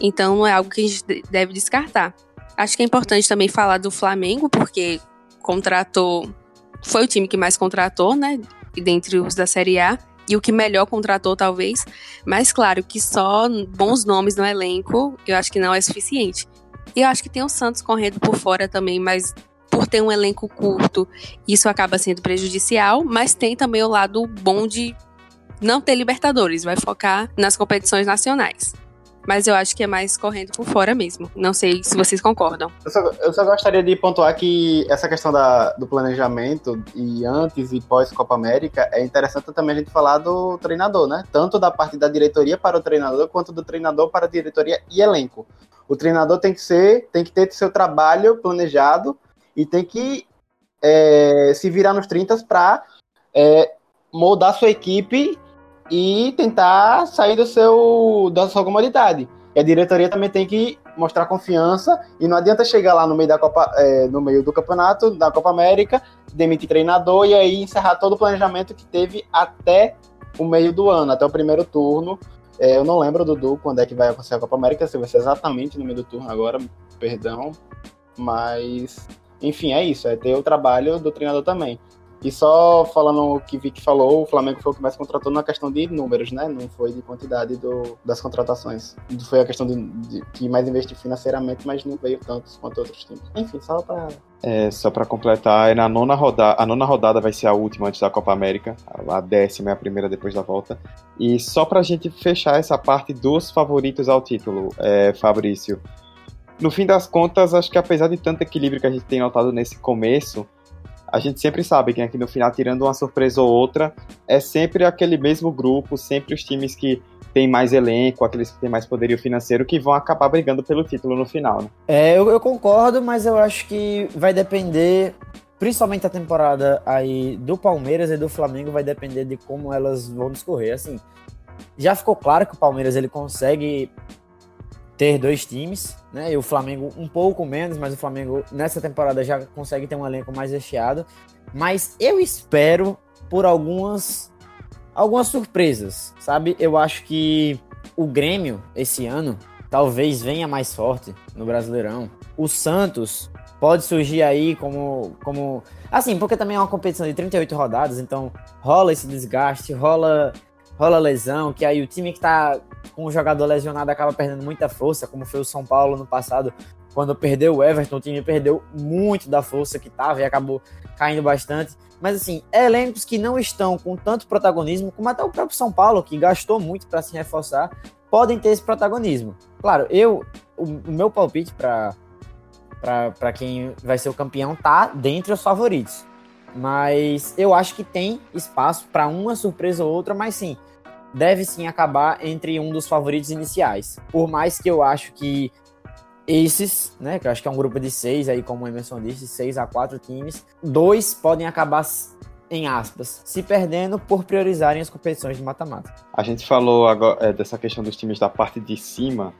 Então não é algo que a gente deve descartar. Acho que é importante também falar do Flamengo, porque contratou. Foi o time que mais contratou, né? Dentre os da Série A e o que melhor contratou, talvez. Mas claro que só bons nomes no elenco, eu acho que não é suficiente. E eu acho que tem o Santos correndo por fora também, mas por ter um elenco curto, isso acaba sendo prejudicial, mas tem também o lado bom de não ter Libertadores, vai focar nas competições nacionais mas eu acho que é mais correndo por fora mesmo. Não sei se vocês concordam. Eu só, eu só gostaria de pontuar que essa questão da, do planejamento e antes e pós Copa América é interessante também a gente falar do treinador, né? Tanto da parte da diretoria para o treinador, quanto do treinador para a diretoria e elenco. O treinador tem que ser, tem que ter seu trabalho planejado e tem que é, se virar nos 30 para é, moldar sua equipe e tentar sair do seu, da sua comodidade. E a diretoria também tem que mostrar confiança e não adianta chegar lá no meio da Copa, é, no meio do campeonato, da Copa América, demitir treinador e aí encerrar todo o planejamento que teve até o meio do ano, até o primeiro turno. É, eu não lembro, Dudu, quando é que vai acontecer a Copa América, se vai ser exatamente no meio do turno agora, perdão. Mas, enfim, é isso, é ter o trabalho do treinador também. E só falando o que Vic falou, o Flamengo foi o que mais contratou na questão de números, né? Não foi de quantidade do, das contratações. Foi a questão de, de que mais investiu financeiramente, mas não veio tantos quanto outros times. Enfim, só para é, só para completar, é na nona rodada, a nona rodada vai ser a última antes da Copa América, a décima é a primeira depois da volta. E só para a gente fechar essa parte dos favoritos ao título, é, Fabrício, no fim das contas, acho que apesar de tanto equilíbrio que a gente tem notado nesse começo, a gente sempre sabe que aqui no final, tirando uma surpresa ou outra, é sempre aquele mesmo grupo, sempre os times que têm mais elenco, aqueles que têm mais poderio financeiro, que vão acabar brigando pelo título no final. Né? É, eu, eu concordo, mas eu acho que vai depender principalmente a temporada aí do Palmeiras e do Flamengo vai depender de como elas vão discorrer. Assim, já ficou claro que o Palmeiras ele consegue ter dois times, né? E o Flamengo um pouco menos, mas o Flamengo nessa temporada já consegue ter um elenco mais recheado. Mas eu espero por algumas algumas surpresas, sabe? Eu acho que o Grêmio esse ano talvez venha mais forte no Brasileirão. O Santos pode surgir aí como como assim, porque também é uma competição de 38 rodadas, então rola esse desgaste, rola rola lesão, que aí o time que tá o jogador lesionado acaba perdendo muita força, como foi o São Paulo no passado, quando perdeu o Everton, o time perdeu muito da força que tava e acabou caindo bastante. Mas assim, elencos que não estão com tanto protagonismo, como até o próprio São Paulo, que gastou muito para se reforçar, podem ter esse protagonismo. Claro, eu o, o meu palpite para para quem vai ser o campeão tá dentre os favoritos. Mas eu acho que tem espaço para uma surpresa ou outra, mas sim, deve sim acabar entre um dos favoritos iniciais. Por mais que eu acho que esses, né, que eu acho que é um grupo de seis aí, como o Emerson disse, seis a quatro times, dois podem acabar em aspas, se perdendo por priorizarem as competições de mata-mata. A gente falou agora é, dessa questão dos times da parte de cima,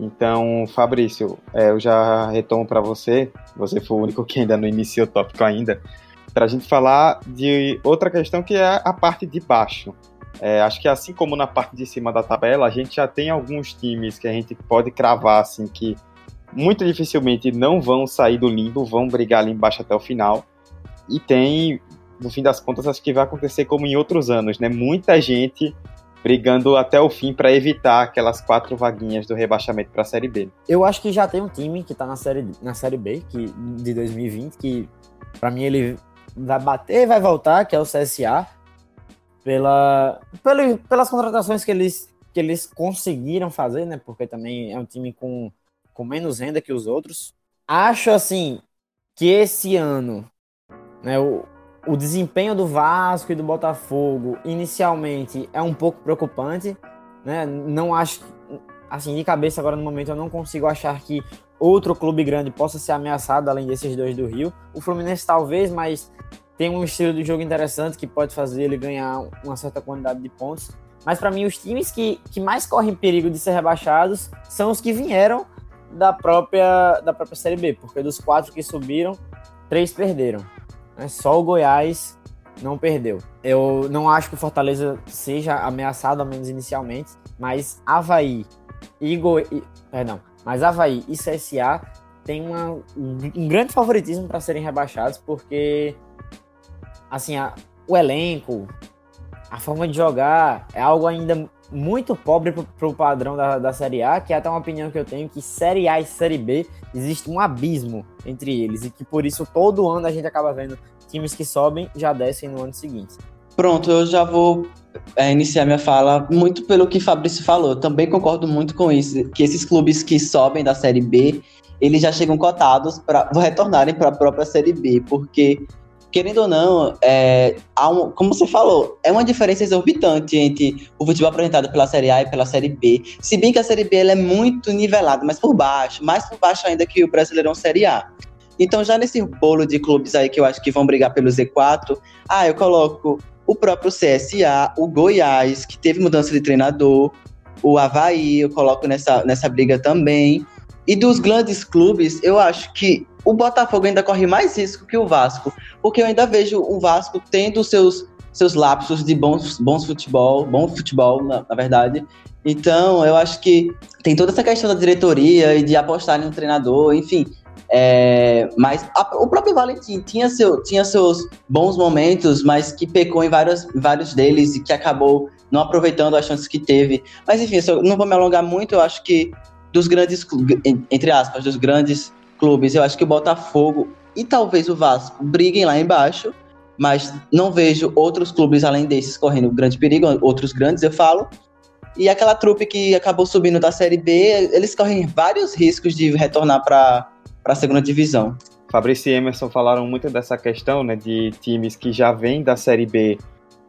Então, Fabrício, é, eu já retomo para você, você foi o único que ainda não iniciou o tópico ainda, para a gente falar de outra questão que é a parte de baixo. É, acho que assim como na parte de cima da tabela, a gente já tem alguns times que a gente pode cravar assim que muito dificilmente não vão sair do limbo, vão brigar ali embaixo até o final. E tem, no fim das contas, acho que vai acontecer como em outros anos, né? Muita gente brigando até o fim para evitar aquelas quatro vaguinhas do rebaixamento para a Série B. Eu acho que já tem um time que está na série, na série B que, de 2020 que, para mim, ele vai bater e vai voltar, que é o CSA pela, pela, pelas contratações que eles, que eles conseguiram fazer, né? Porque também é um time com, com menos renda que os outros. Acho assim que esse ano, né, o, o desempenho do Vasco e do Botafogo inicialmente é um pouco preocupante, né? Não acho assim de cabeça agora no momento eu não consigo achar que outro clube grande possa ser ameaçado além desses dois do Rio. O Fluminense talvez, mas tem um estilo de jogo interessante que pode fazer ele ganhar uma certa quantidade de pontos. Mas para mim, os times que, que mais correm perigo de ser rebaixados são os que vieram da própria, da própria Série B, porque dos quatro que subiram, três perderam. Né? Só o Goiás não perdeu. Eu não acho que o Fortaleza seja ameaçado, ao menos inicialmente, mas Havaí e. Perdão, mas Havaí e CSA têm uma, um grande favoritismo para serem rebaixados, porque assim, a, o elenco, a forma de jogar é algo ainda muito pobre para o padrão da, da Série A, que é até uma opinião que eu tenho que Série A e Série B existe um abismo entre eles e que por isso todo ano a gente acaba vendo times que sobem já descem no ano seguinte. Pronto, eu já vou é, iniciar minha fala muito pelo que Fabrício falou. Também concordo muito com isso, que esses clubes que sobem da Série B, eles já chegam cotados para retornarem para a própria Série B, porque querendo ou não, é, um, como você falou, é uma diferença exorbitante entre o futebol apresentado pela Série A e pela Série B. Se bem que a Série B é muito nivelada, mas por baixo, mais por baixo ainda que o Brasileirão Série A. Então, já nesse bolo de clubes aí que eu acho que vão brigar pelo Z4, ah, eu coloco o próprio CSA, o Goiás, que teve mudança de treinador, o Havaí, eu coloco nessa, nessa briga também. E dos grandes clubes, eu acho que o Botafogo ainda corre mais risco que o Vasco, porque eu ainda vejo o Vasco tendo seus, seus lapsos de bons, bons futebol, bom futebol, na, na verdade. Então, eu acho que tem toda essa questão da diretoria e de apostar em um treinador, enfim. É, mas a, o próprio Valentim tinha, seu, tinha seus bons momentos, mas que pecou em vários, vários deles e que acabou não aproveitando as chances que teve. Mas enfim, eu não vou me alongar muito, eu acho que dos grandes, entre aspas, dos grandes clubes, eu acho que o Botafogo e talvez o Vasco briguem lá embaixo, mas não vejo outros clubes além desses correndo grande perigo, outros grandes eu falo. E aquela trupe que acabou subindo da Série B, eles correm vários riscos de retornar para a segunda divisão. Fabrício e Emerson falaram muito dessa questão, né, de times que já vêm da Série B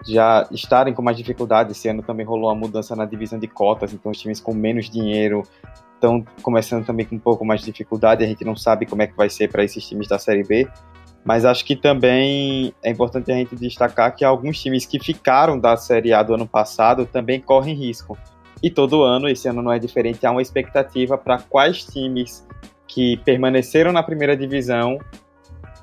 já estarem com mais dificuldade. Esse ano também rolou uma mudança na divisão de cotas, então os times com menos dinheiro estão começando também com um pouco mais de dificuldade, a gente não sabe como é que vai ser para esses times da Série B, mas acho que também é importante a gente destacar que alguns times que ficaram da Série A do ano passado também correm risco. E todo ano, esse ano não é diferente, há uma expectativa para quais times que permaneceram na primeira divisão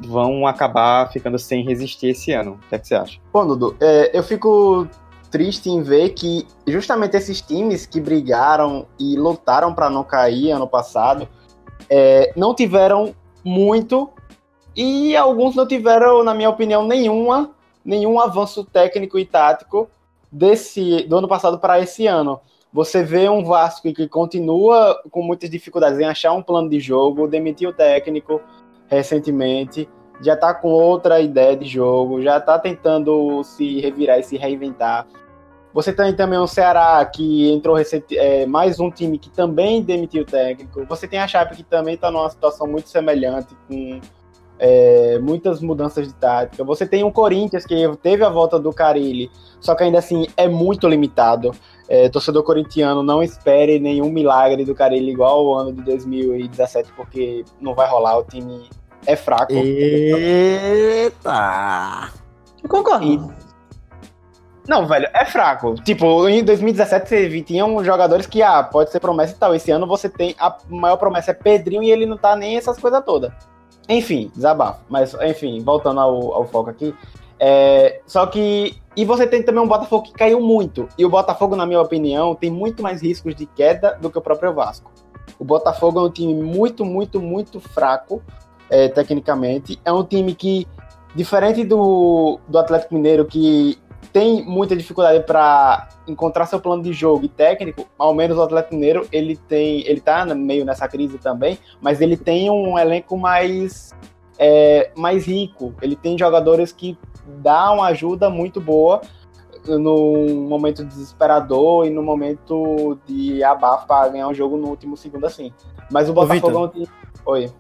vão acabar ficando sem resistir esse ano. O que, é que você acha? Bom, Dudu, é, eu fico triste em ver que justamente esses times que brigaram e lutaram para não cair ano passado é, não tiveram muito e alguns não tiveram, na minha opinião, nenhuma, nenhum avanço técnico e tático desse do ano passado para esse ano. Você vê um Vasco que continua com muitas dificuldades em achar um plano de jogo, demitiu o técnico recentemente, já está com outra ideia de jogo, já está tentando se revirar e se reinventar. Você tem também o Ceará, que entrou é, mais um time que também demitiu o técnico. Você tem a Chape, que também está numa situação muito semelhante, com é, muitas mudanças de tática. Você tem o Corinthians, que teve a volta do Carilli, só que ainda assim é muito limitado. É, torcedor corintiano, não espere nenhum milagre do Carilli igual ao ano de 2017, porque não vai rolar, o time é fraco. Eita! Eu concordo. E, Não, velho, é fraco. Tipo, em 2017 você tinha jogadores que, ah, pode ser promessa e tal. Esse ano você tem. A maior promessa é Pedrinho e ele não tá nem essas coisas todas. Enfim, desabafo. Mas, enfim, voltando ao, ao foco aqui. É, só que. E você tem também um Botafogo que caiu muito. E o Botafogo, na minha opinião, tem muito mais riscos de queda do que o próprio Vasco. O Botafogo é um time muito, muito, muito fraco, é, tecnicamente. É um time que, diferente do, do Atlético Mineiro, que tem muita dificuldade para encontrar seu plano de jogo e técnico, ao menos o Atlético Mineiro, ele tem, ele tá meio nessa crise também, mas ele tem um elenco mais é, mais rico. Ele tem jogadores que dá uma ajuda muito boa no momento desesperador e no momento de abafo para ganhar um jogo no último segundo assim. Mas o Botafogo Ô, Oi.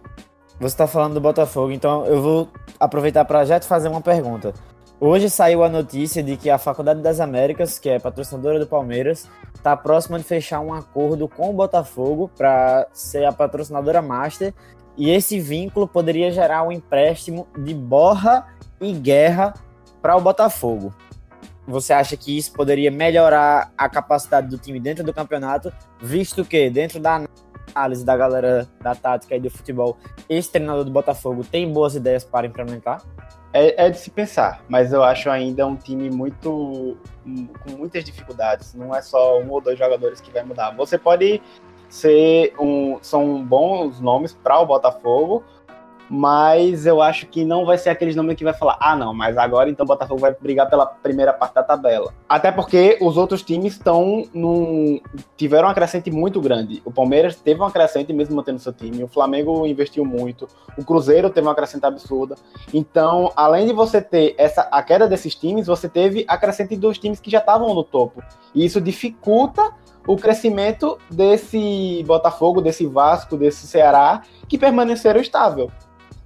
Você está falando do Botafogo, então eu vou aproveitar para já te fazer uma pergunta. Hoje saiu a notícia de que a Faculdade das Américas, que é patrocinadora do Palmeiras, está próxima de fechar um acordo com o Botafogo para ser a patrocinadora master. E esse vínculo poderia gerar um empréstimo de Borra e Guerra para o Botafogo. Você acha que isso poderia melhorar a capacidade do time dentro do campeonato, visto que dentro da análise da galera da tática e do futebol, esse treinador do Botafogo tem boas ideias para implementar? É, é, de se pensar, mas eu acho ainda um time muito com muitas dificuldades. Não é só um ou dois jogadores que vai mudar. Você pode ser um, são bons nomes para o Botafogo, mas eu acho que não vai ser aqueles nomes que vai falar, ah, não, mas agora então o Botafogo vai brigar pela primeira parte da tabela. Até porque os outros times estão num. tiveram uma crescente muito grande. O Palmeiras teve uma crescente mesmo mantendo seu time, o Flamengo investiu muito, o Cruzeiro teve uma crescente absurda. Então, além de você ter essa a queda desses times, você teve a crescente dos times que já estavam no topo. E isso dificulta o crescimento desse Botafogo, desse Vasco, desse Ceará, que permaneceram estável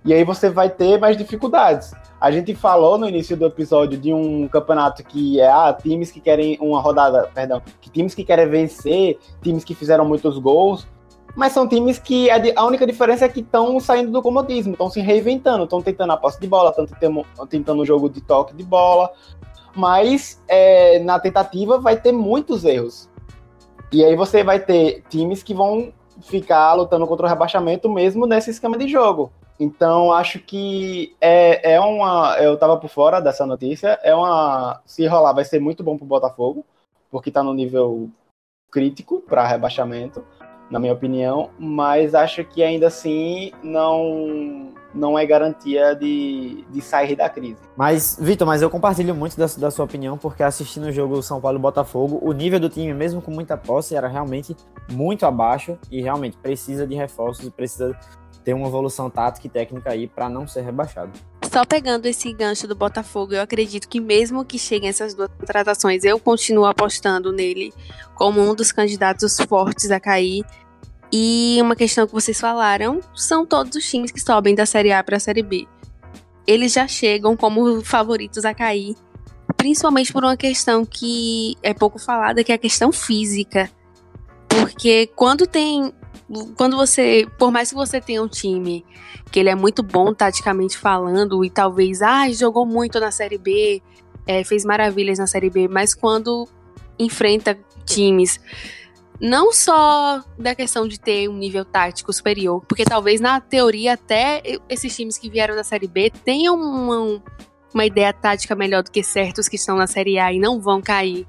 e aí você vai ter mais dificuldades. A gente falou no início do episódio de um campeonato que é ah, times que querem uma rodada, perdão, que times que querem vencer, times que fizeram muitos gols, mas são times que a, única diferença é que estão saindo do comodismo, estão se reinventando, estão tentando a posse de bola, estão tentando, tentando um jogo de toque de bola, mas é, na tentativa vai ter muitos erros. E aí você vai ter times que vão ficar lutando contra o rebaixamento mesmo nesse esquema de jogo. Então, acho que é, é uma. Eu tava por fora dessa notícia. É uma. Se rolar, vai ser muito bom pro Botafogo, porque tá no nível crítico para rebaixamento, na minha opinião. Mas acho que ainda assim não não é garantia de, de sair da crise. Mas, Vitor, mas eu compartilho muito da, da sua opinião, porque assistindo o jogo São Paulo e Botafogo, o nível do time, mesmo com muita posse, era realmente muito abaixo e realmente precisa de reforços, precisa ter uma evolução tática e técnica aí para não ser rebaixado. Só pegando esse gancho do Botafogo, eu acredito que mesmo que cheguem essas duas contratações, eu continuo apostando nele como um dos candidatos fortes a cair. E uma questão que vocês falaram são todos os times que sobem da Série A para a Série B. Eles já chegam como favoritos a cair, principalmente por uma questão que é pouco falada, que é a questão física. Porque quando tem quando você, por mais que você tenha um time que ele é muito bom taticamente falando e talvez, ah, jogou muito na Série B, é, fez maravilhas na Série B, mas quando enfrenta times não só da questão de ter um nível tático superior, porque talvez na teoria até esses times que vieram da Série B tenham uma, uma ideia tática melhor do que certos que estão na Série A e não vão cair.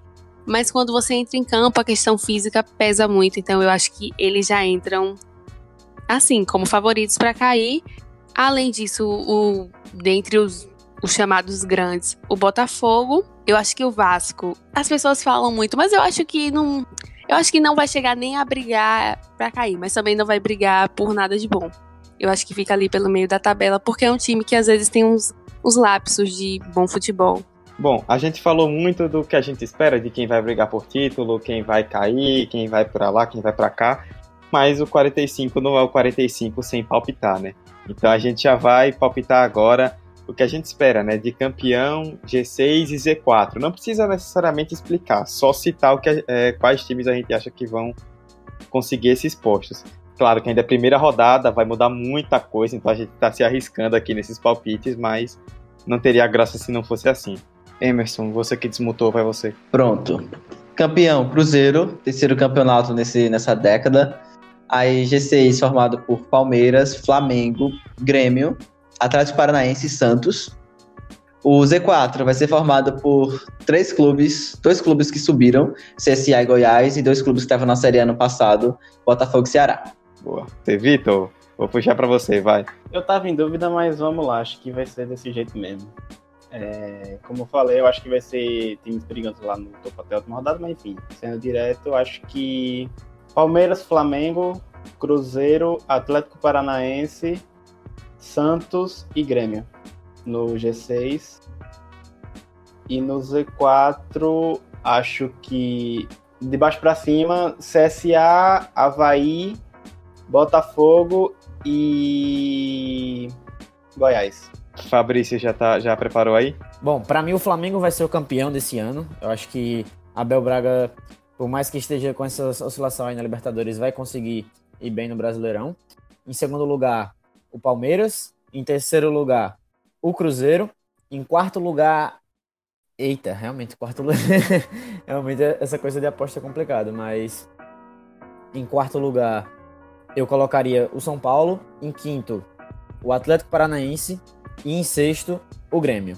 Mas quando você entra em campo, a questão física pesa muito. Então eu acho que eles já entram assim, como favoritos para cair. Além disso, o, dentre os, os chamados grandes, o Botafogo. Eu acho que o Vasco. As pessoas falam muito, mas eu acho que não. Eu acho que não vai chegar nem a brigar para cair, mas também não vai brigar por nada de bom. Eu acho que fica ali pelo meio da tabela, porque é um time que às vezes tem uns, uns lapsos de bom futebol. Bom, a gente falou muito do que a gente espera de quem vai brigar por título, quem vai cair, quem vai para lá, quem vai para cá, mas o 45 não é o 45 sem palpitar, né? Então a gente já vai palpitar agora o que a gente espera, né? De campeão, G6 e Z4. Não precisa necessariamente explicar, só citar o que, é, quais times a gente acha que vão conseguir esses postos. Claro que ainda é a primeira rodada, vai mudar muita coisa, então a gente está se arriscando aqui nesses palpites, mas não teria graça se não fosse assim. Emerson, você que desmutou, vai você. Pronto. Campeão, Cruzeiro, terceiro campeonato nesse, nessa década. Aí G6 formado por Palmeiras, Flamengo, Grêmio, Atlético Paranaense e Santos. O Z4 vai ser formado por três clubes, dois clubes que subiram, CSA e Goiás, e dois clubes que estavam na Série ano passado, Botafogo e Ceará. Boa. Você, Vitor, vou puxar para você, vai. Eu tava em dúvida, mas vamos lá, acho que vai ser desse jeito mesmo. É, como eu falei, eu acho que vai ser times brigando lá no topo até a última rodada, mas enfim, sendo direto, eu acho que Palmeiras, Flamengo, Cruzeiro, Atlético Paranaense, Santos e Grêmio no G6. E no Z4, acho que de baixo para cima, CSA, Havaí, Botafogo e Goiás. Fabrício já tá, já preparou aí? Bom, para mim o Flamengo vai ser o campeão desse ano. Eu acho que Abel Braga, por mais que esteja com essa oscilação aí na Libertadores, vai conseguir ir bem no Brasileirão. Em segundo lugar, o Palmeiras. Em terceiro lugar, o Cruzeiro. Em quarto lugar, eita, realmente, quarto lugar. realmente essa coisa de aposta é complicada, mas em quarto lugar eu colocaria o São Paulo. Em quinto, o Atlético Paranaense. E em sexto, o Grêmio.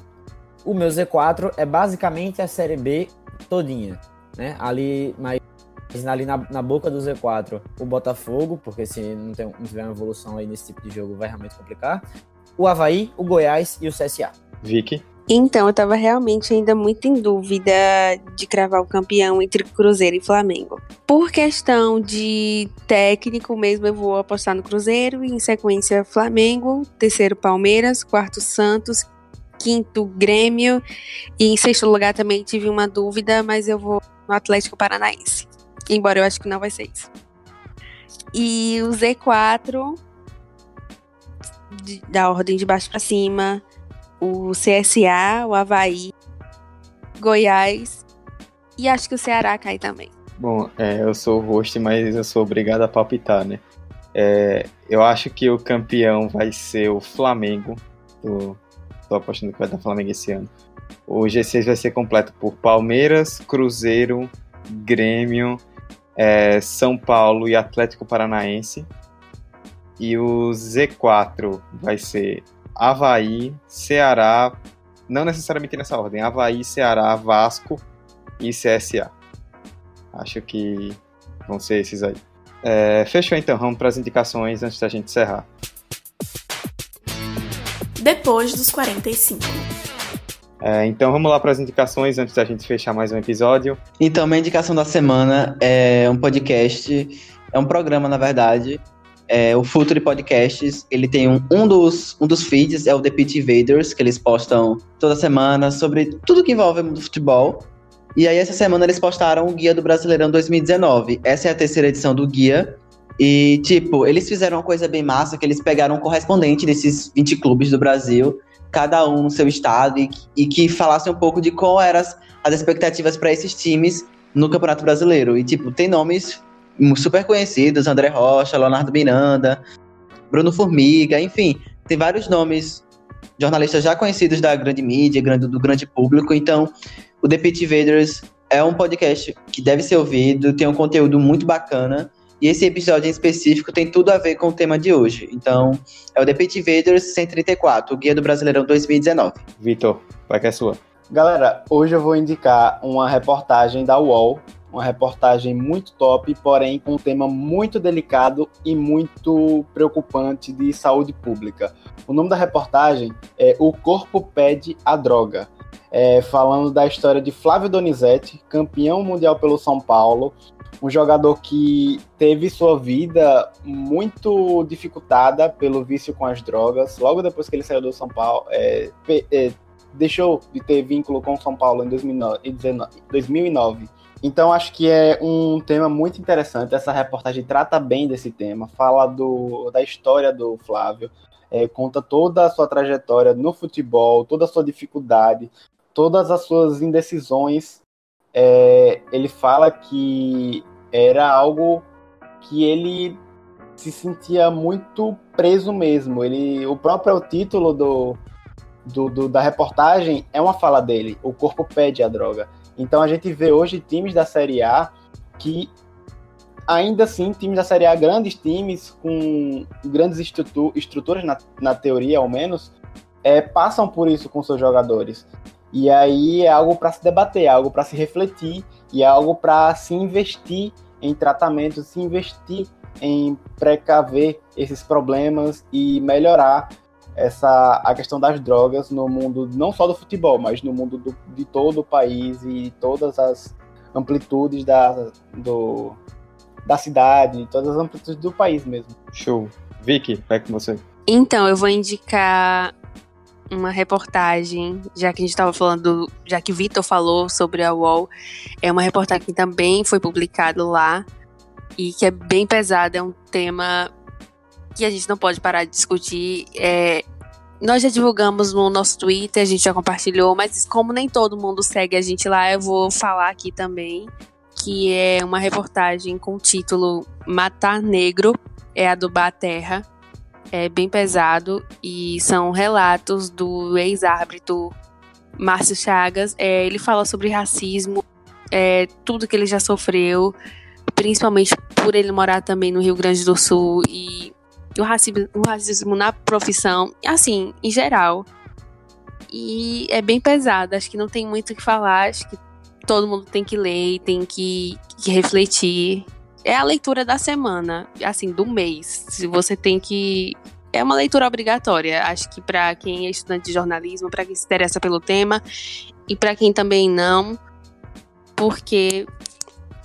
O meu Z4 é basicamente a Série B todinha, né? Ali, mas ali na, na boca do Z4, o Botafogo, porque se não, tem, não tiver uma evolução aí nesse tipo de jogo, vai realmente complicar. O Havaí, o Goiás e o CSA. Vicky? Então, eu tava realmente ainda muito em dúvida de cravar o campeão entre Cruzeiro e Flamengo. Por questão de técnico mesmo, eu vou apostar no Cruzeiro, em sequência Flamengo, terceiro Palmeiras, quarto Santos, quinto Grêmio, e em sexto lugar também tive uma dúvida, mas eu vou no Atlético Paranaense. Embora eu acho que não vai ser isso. E o Z4, de, da ordem de baixo para cima, o CSA, o Havaí, Goiás e acho que o Ceará cai também. Bom, é, eu sou o host, mas eu sou obrigado a palpitar, né? É, eu acho que o campeão vai ser o Flamengo. Tô, tô apostando que vai dar Flamengo esse ano. O G6 vai ser completo por Palmeiras, Cruzeiro, Grêmio, é, São Paulo e Atlético Paranaense. E o Z4 vai ser Havaí, Ceará, não necessariamente nessa ordem, Havaí, Ceará, Vasco e CSA. Acho que vão ser esses aí. É, fechou então, vamos para as indicações antes da gente encerrar. Depois dos 45. É, então vamos lá para as indicações antes da gente fechar mais um episódio. Então, minha indicação da semana é um podcast, é um programa, na verdade, é, o Futuri Podcasts, ele tem um, um, dos, um dos feeds, é o The Pit Invaders, que eles postam toda semana sobre tudo que envolve o mundo do futebol. E aí, essa semana, eles postaram o Guia do Brasileirão 2019. Essa é a terceira edição do Guia. E, tipo, eles fizeram uma coisa bem massa, que eles pegaram um correspondente desses 20 clubes do Brasil, cada um no seu estado, e, e que falasse um pouco de qual eram as, as expectativas para esses times no Campeonato Brasileiro. E, tipo, tem nomes super conhecidos, André Rocha, Leonardo Miranda, Bruno Formiga, enfim, tem vários nomes jornalistas já conhecidos da grande mídia, do grande público, então o The Pit Invaders é um podcast que deve ser ouvido, tem um conteúdo muito bacana, e esse episódio em específico tem tudo a ver com o tema de hoje. Então, é o The Pit Invaders 134, o Guia do Brasileirão 2019. Vitor, vai que é sua. Galera, hoje eu vou indicar uma reportagem da UOL uma reportagem muito top, porém com um tema muito delicado e muito preocupante de saúde pública. O nome da reportagem é O Corpo Pede a Droga. É, falando da história de Flávio Donizete, campeão mundial pelo São Paulo, um jogador que teve sua vida muito dificultada pelo vício com as drogas. Logo depois que ele saiu do São Paulo, é, é, deixou de ter vínculo com o São Paulo em 2009. Então acho que é um tema muito interessante. Essa reportagem trata bem desse tema, fala do, da história do Flávio, é, conta toda a sua trajetória no futebol, toda a sua dificuldade, todas as suas indecisões. É, ele fala que era algo que ele se sentia muito preso mesmo. Ele, o próprio título do, do, do, da reportagem é uma fala dele. O corpo pede a droga. Então a gente vê hoje times da Série A que ainda assim, times da Série A, grandes times com grandes estrutu estruturas, na, na teoria ao menos, é, passam por isso com seus jogadores. E aí é algo para se debater, é algo para se refletir e é algo para se investir em tratamento, se investir em precaver esses problemas e melhorar essa a questão das drogas no mundo não só do futebol, mas no mundo do, de todo o país e todas as amplitudes da, do, da cidade, todas as amplitudes do país mesmo. Show. Vicky, vai com você. Então, eu vou indicar uma reportagem, já que a gente estava falando, já que o Vitor falou sobre a UOL, é uma reportagem que também foi publicada lá e que é bem pesada, é um tema que a gente não pode parar de discutir. É, nós já divulgamos no nosso Twitter, a gente já compartilhou, mas como nem todo mundo segue a gente lá, eu vou falar aqui também que é uma reportagem com o título Matar Negro, é a do Terra. É bem pesado e são relatos do ex-árbitro Márcio Chagas. É, ele fala sobre racismo, é, tudo que ele já sofreu, principalmente por ele morar também no Rio Grande do Sul e o racismo, o racismo na profissão, assim, em geral. E é bem pesado, acho que não tem muito o que falar, acho que todo mundo tem que ler, tem que, que refletir. É a leitura da semana, assim, do mês. Se você tem que é uma leitura obrigatória. Acho que para quem é estudante de jornalismo, para quem se interessa pelo tema e para quem também não, porque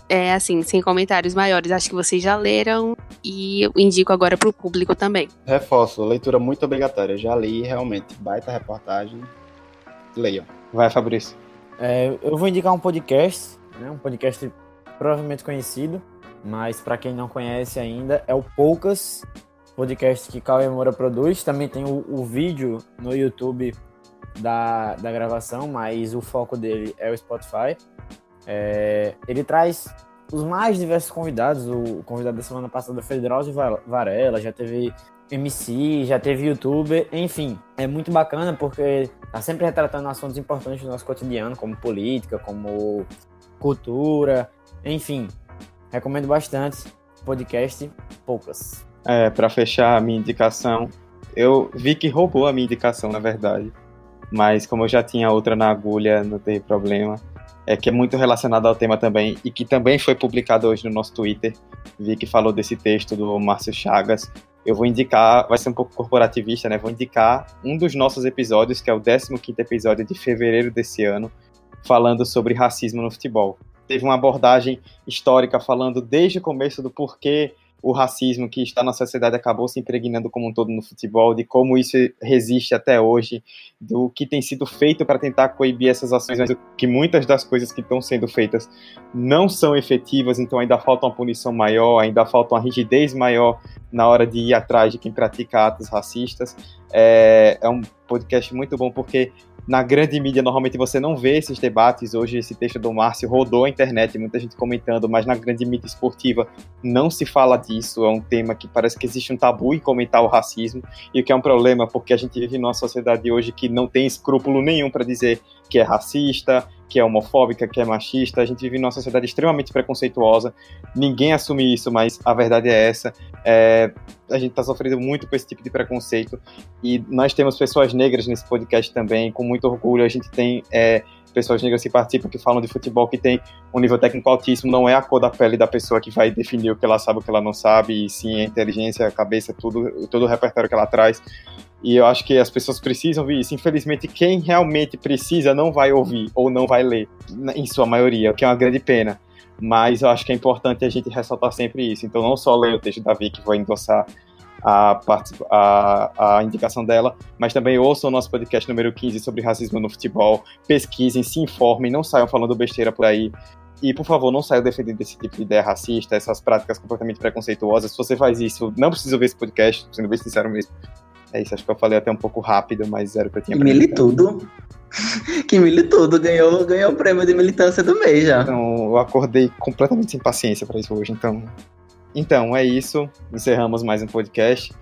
é assim, sem comentários maiores. Acho que vocês já leram e eu indico agora para o público também. Reforço, leitura muito obrigatória. Já li realmente, baita reportagem. Leiam. Vai, Fabrício. É, eu vou indicar um podcast, né, um podcast provavelmente conhecido, mas para quem não conhece ainda, é o Poucas, podcast que Cauê Moura produz. Também tem o, o vídeo no YouTube da, da gravação, mas o foco dele é o Spotify. É, ele traz os mais diversos convidados. O convidado da semana passada foi Drauzio Varela, já teve MC, já teve youtuber, enfim, é muito bacana porque tá sempre retratando assuntos importantes do nosso cotidiano, como política, como cultura, enfim. Recomendo bastante podcast Poucas. É, para fechar a minha indicação, eu vi que roubou a minha indicação, na verdade. Mas como eu já tinha outra na agulha, não teve problema. É que é muito relacionado ao tema também e que também foi publicado hoje no nosso Twitter. Vi que falou desse texto do Márcio Chagas eu vou indicar, vai ser um pouco corporativista, né? Vou indicar um dos nossos episódios, que é o 15 episódio de fevereiro desse ano, falando sobre racismo no futebol. Teve uma abordagem histórica falando desde o começo do porquê o racismo que está na sociedade acabou se impregnando como um todo no futebol, de como isso resiste até hoje, do que tem sido feito para tentar coibir essas ações, mas que muitas das coisas que estão sendo feitas não são efetivas, então ainda falta uma punição maior, ainda falta uma rigidez maior na hora de ir atrás de quem pratica atos racistas. É, é um podcast muito bom porque na grande mídia, normalmente você não vê esses debates. Hoje, esse texto do Márcio rodou a internet, muita gente comentando, mas na grande mídia esportiva não se fala disso. É um tema que parece que existe um tabu em comentar o racismo, e o que é um problema, porque a gente vive numa sociedade hoje que não tem escrúpulo nenhum para dizer que é racista, que é homofóbica, que é machista. A gente vive numa sociedade extremamente preconceituosa. Ninguém assume isso, mas a verdade é essa. É, a gente está sofrendo muito com esse tipo de preconceito. E nós temos pessoas negras nesse podcast também, com muito orgulho. A gente tem é, pessoas negras que participam, que falam de futebol, que tem um nível técnico altíssimo. Não é a cor da pele da pessoa que vai definir o que ela sabe, o que ela não sabe, e sim a inteligência, a cabeça, tudo, todo o repertório que ela traz. E eu acho que as pessoas precisam ouvir isso. Infelizmente, quem realmente precisa não vai ouvir ou não vai ler, em sua maioria, o que é uma grande pena. Mas eu acho que é importante a gente ressaltar sempre isso. Então, não só ler o texto da Vicky, vou endossar a, a, a indicação dela, mas também ouçam o nosso podcast número 15 sobre racismo no futebol. Pesquisem, se informem, não saiam falando besteira por aí. E, por favor, não saiam defendendo esse tipo de ideia racista, essas práticas completamente preconceituosas. Se você faz isso, não precisa ver esse podcast, sendo bem sincero mesmo. É isso, acho que eu falei até um pouco rápido, mas era o que eu tinha pra Militudo. que militudo ganhou, ganhou o prêmio de militância do mês já. Então, eu acordei completamente sem paciência para isso hoje, então. Então, é isso. Encerramos mais um podcast.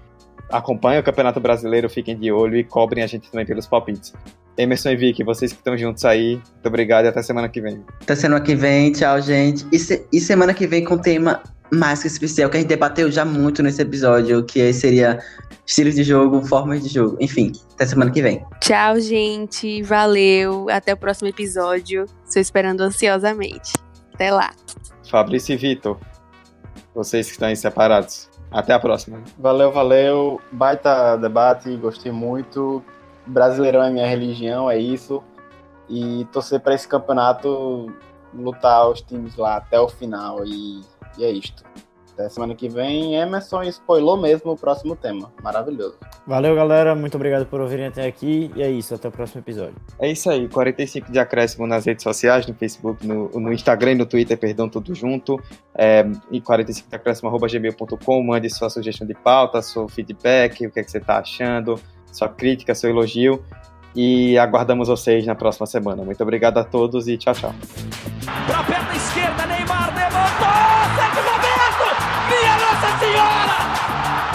acompanhem o Campeonato Brasileiro, fiquem de olho e cobrem a gente também pelos palpites. Emerson e Vicky, vocês que estão juntos aí, muito obrigado e até semana que vem. Até semana que vem, tchau, gente. E, se, e semana que vem com tema mais que especial, que a gente debateu já muito nesse episódio, que seria estilos de jogo, formas de jogo. Enfim, até semana que vem. Tchau, gente. Valeu. Até o próximo episódio. Estou esperando ansiosamente. Até lá. Fabrício e Vitor, vocês que estão aí separados. Até a próxima. Valeu, valeu. Baita debate, gostei muito. Brasileirão é minha religião, é isso. E torcer para esse campeonato lutar os times lá até o final. E, e é isto. Até semana que vem, Emerson spoilou mesmo o próximo tema. Maravilhoso. Valeu, galera. Muito obrigado por ouvirem até aqui. E é isso. Até o próximo episódio. É isso aí. 45 de acréscimo nas redes sociais, no Facebook, no, no Instagram e no Twitter, perdão, tudo junto. É, e 45 de acréscimo, arroba gmail.com. Mande sua sugestão de pauta, seu feedback, o que, é que você está achando, sua crítica, seu elogio. E aguardamos vocês na próxima semana. Muito obrigado a todos e tchau, tchau. Pra perna esquerda, Neymar levantou! Roberto! Minha Nossa Senhora!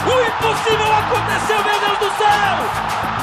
O impossível aconteceu, meu Deus do céu!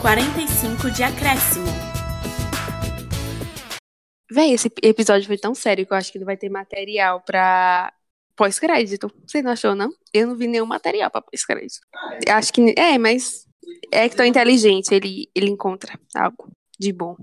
45 de acréscimo. Véi, esse episódio foi tão sério que eu acho que não vai ter material pra pós-crédito. Você não achou, não? Eu não vi nenhum material pra pós-crédito. Acho que. É, mas é que tão inteligente, ele, ele encontra algo de bom.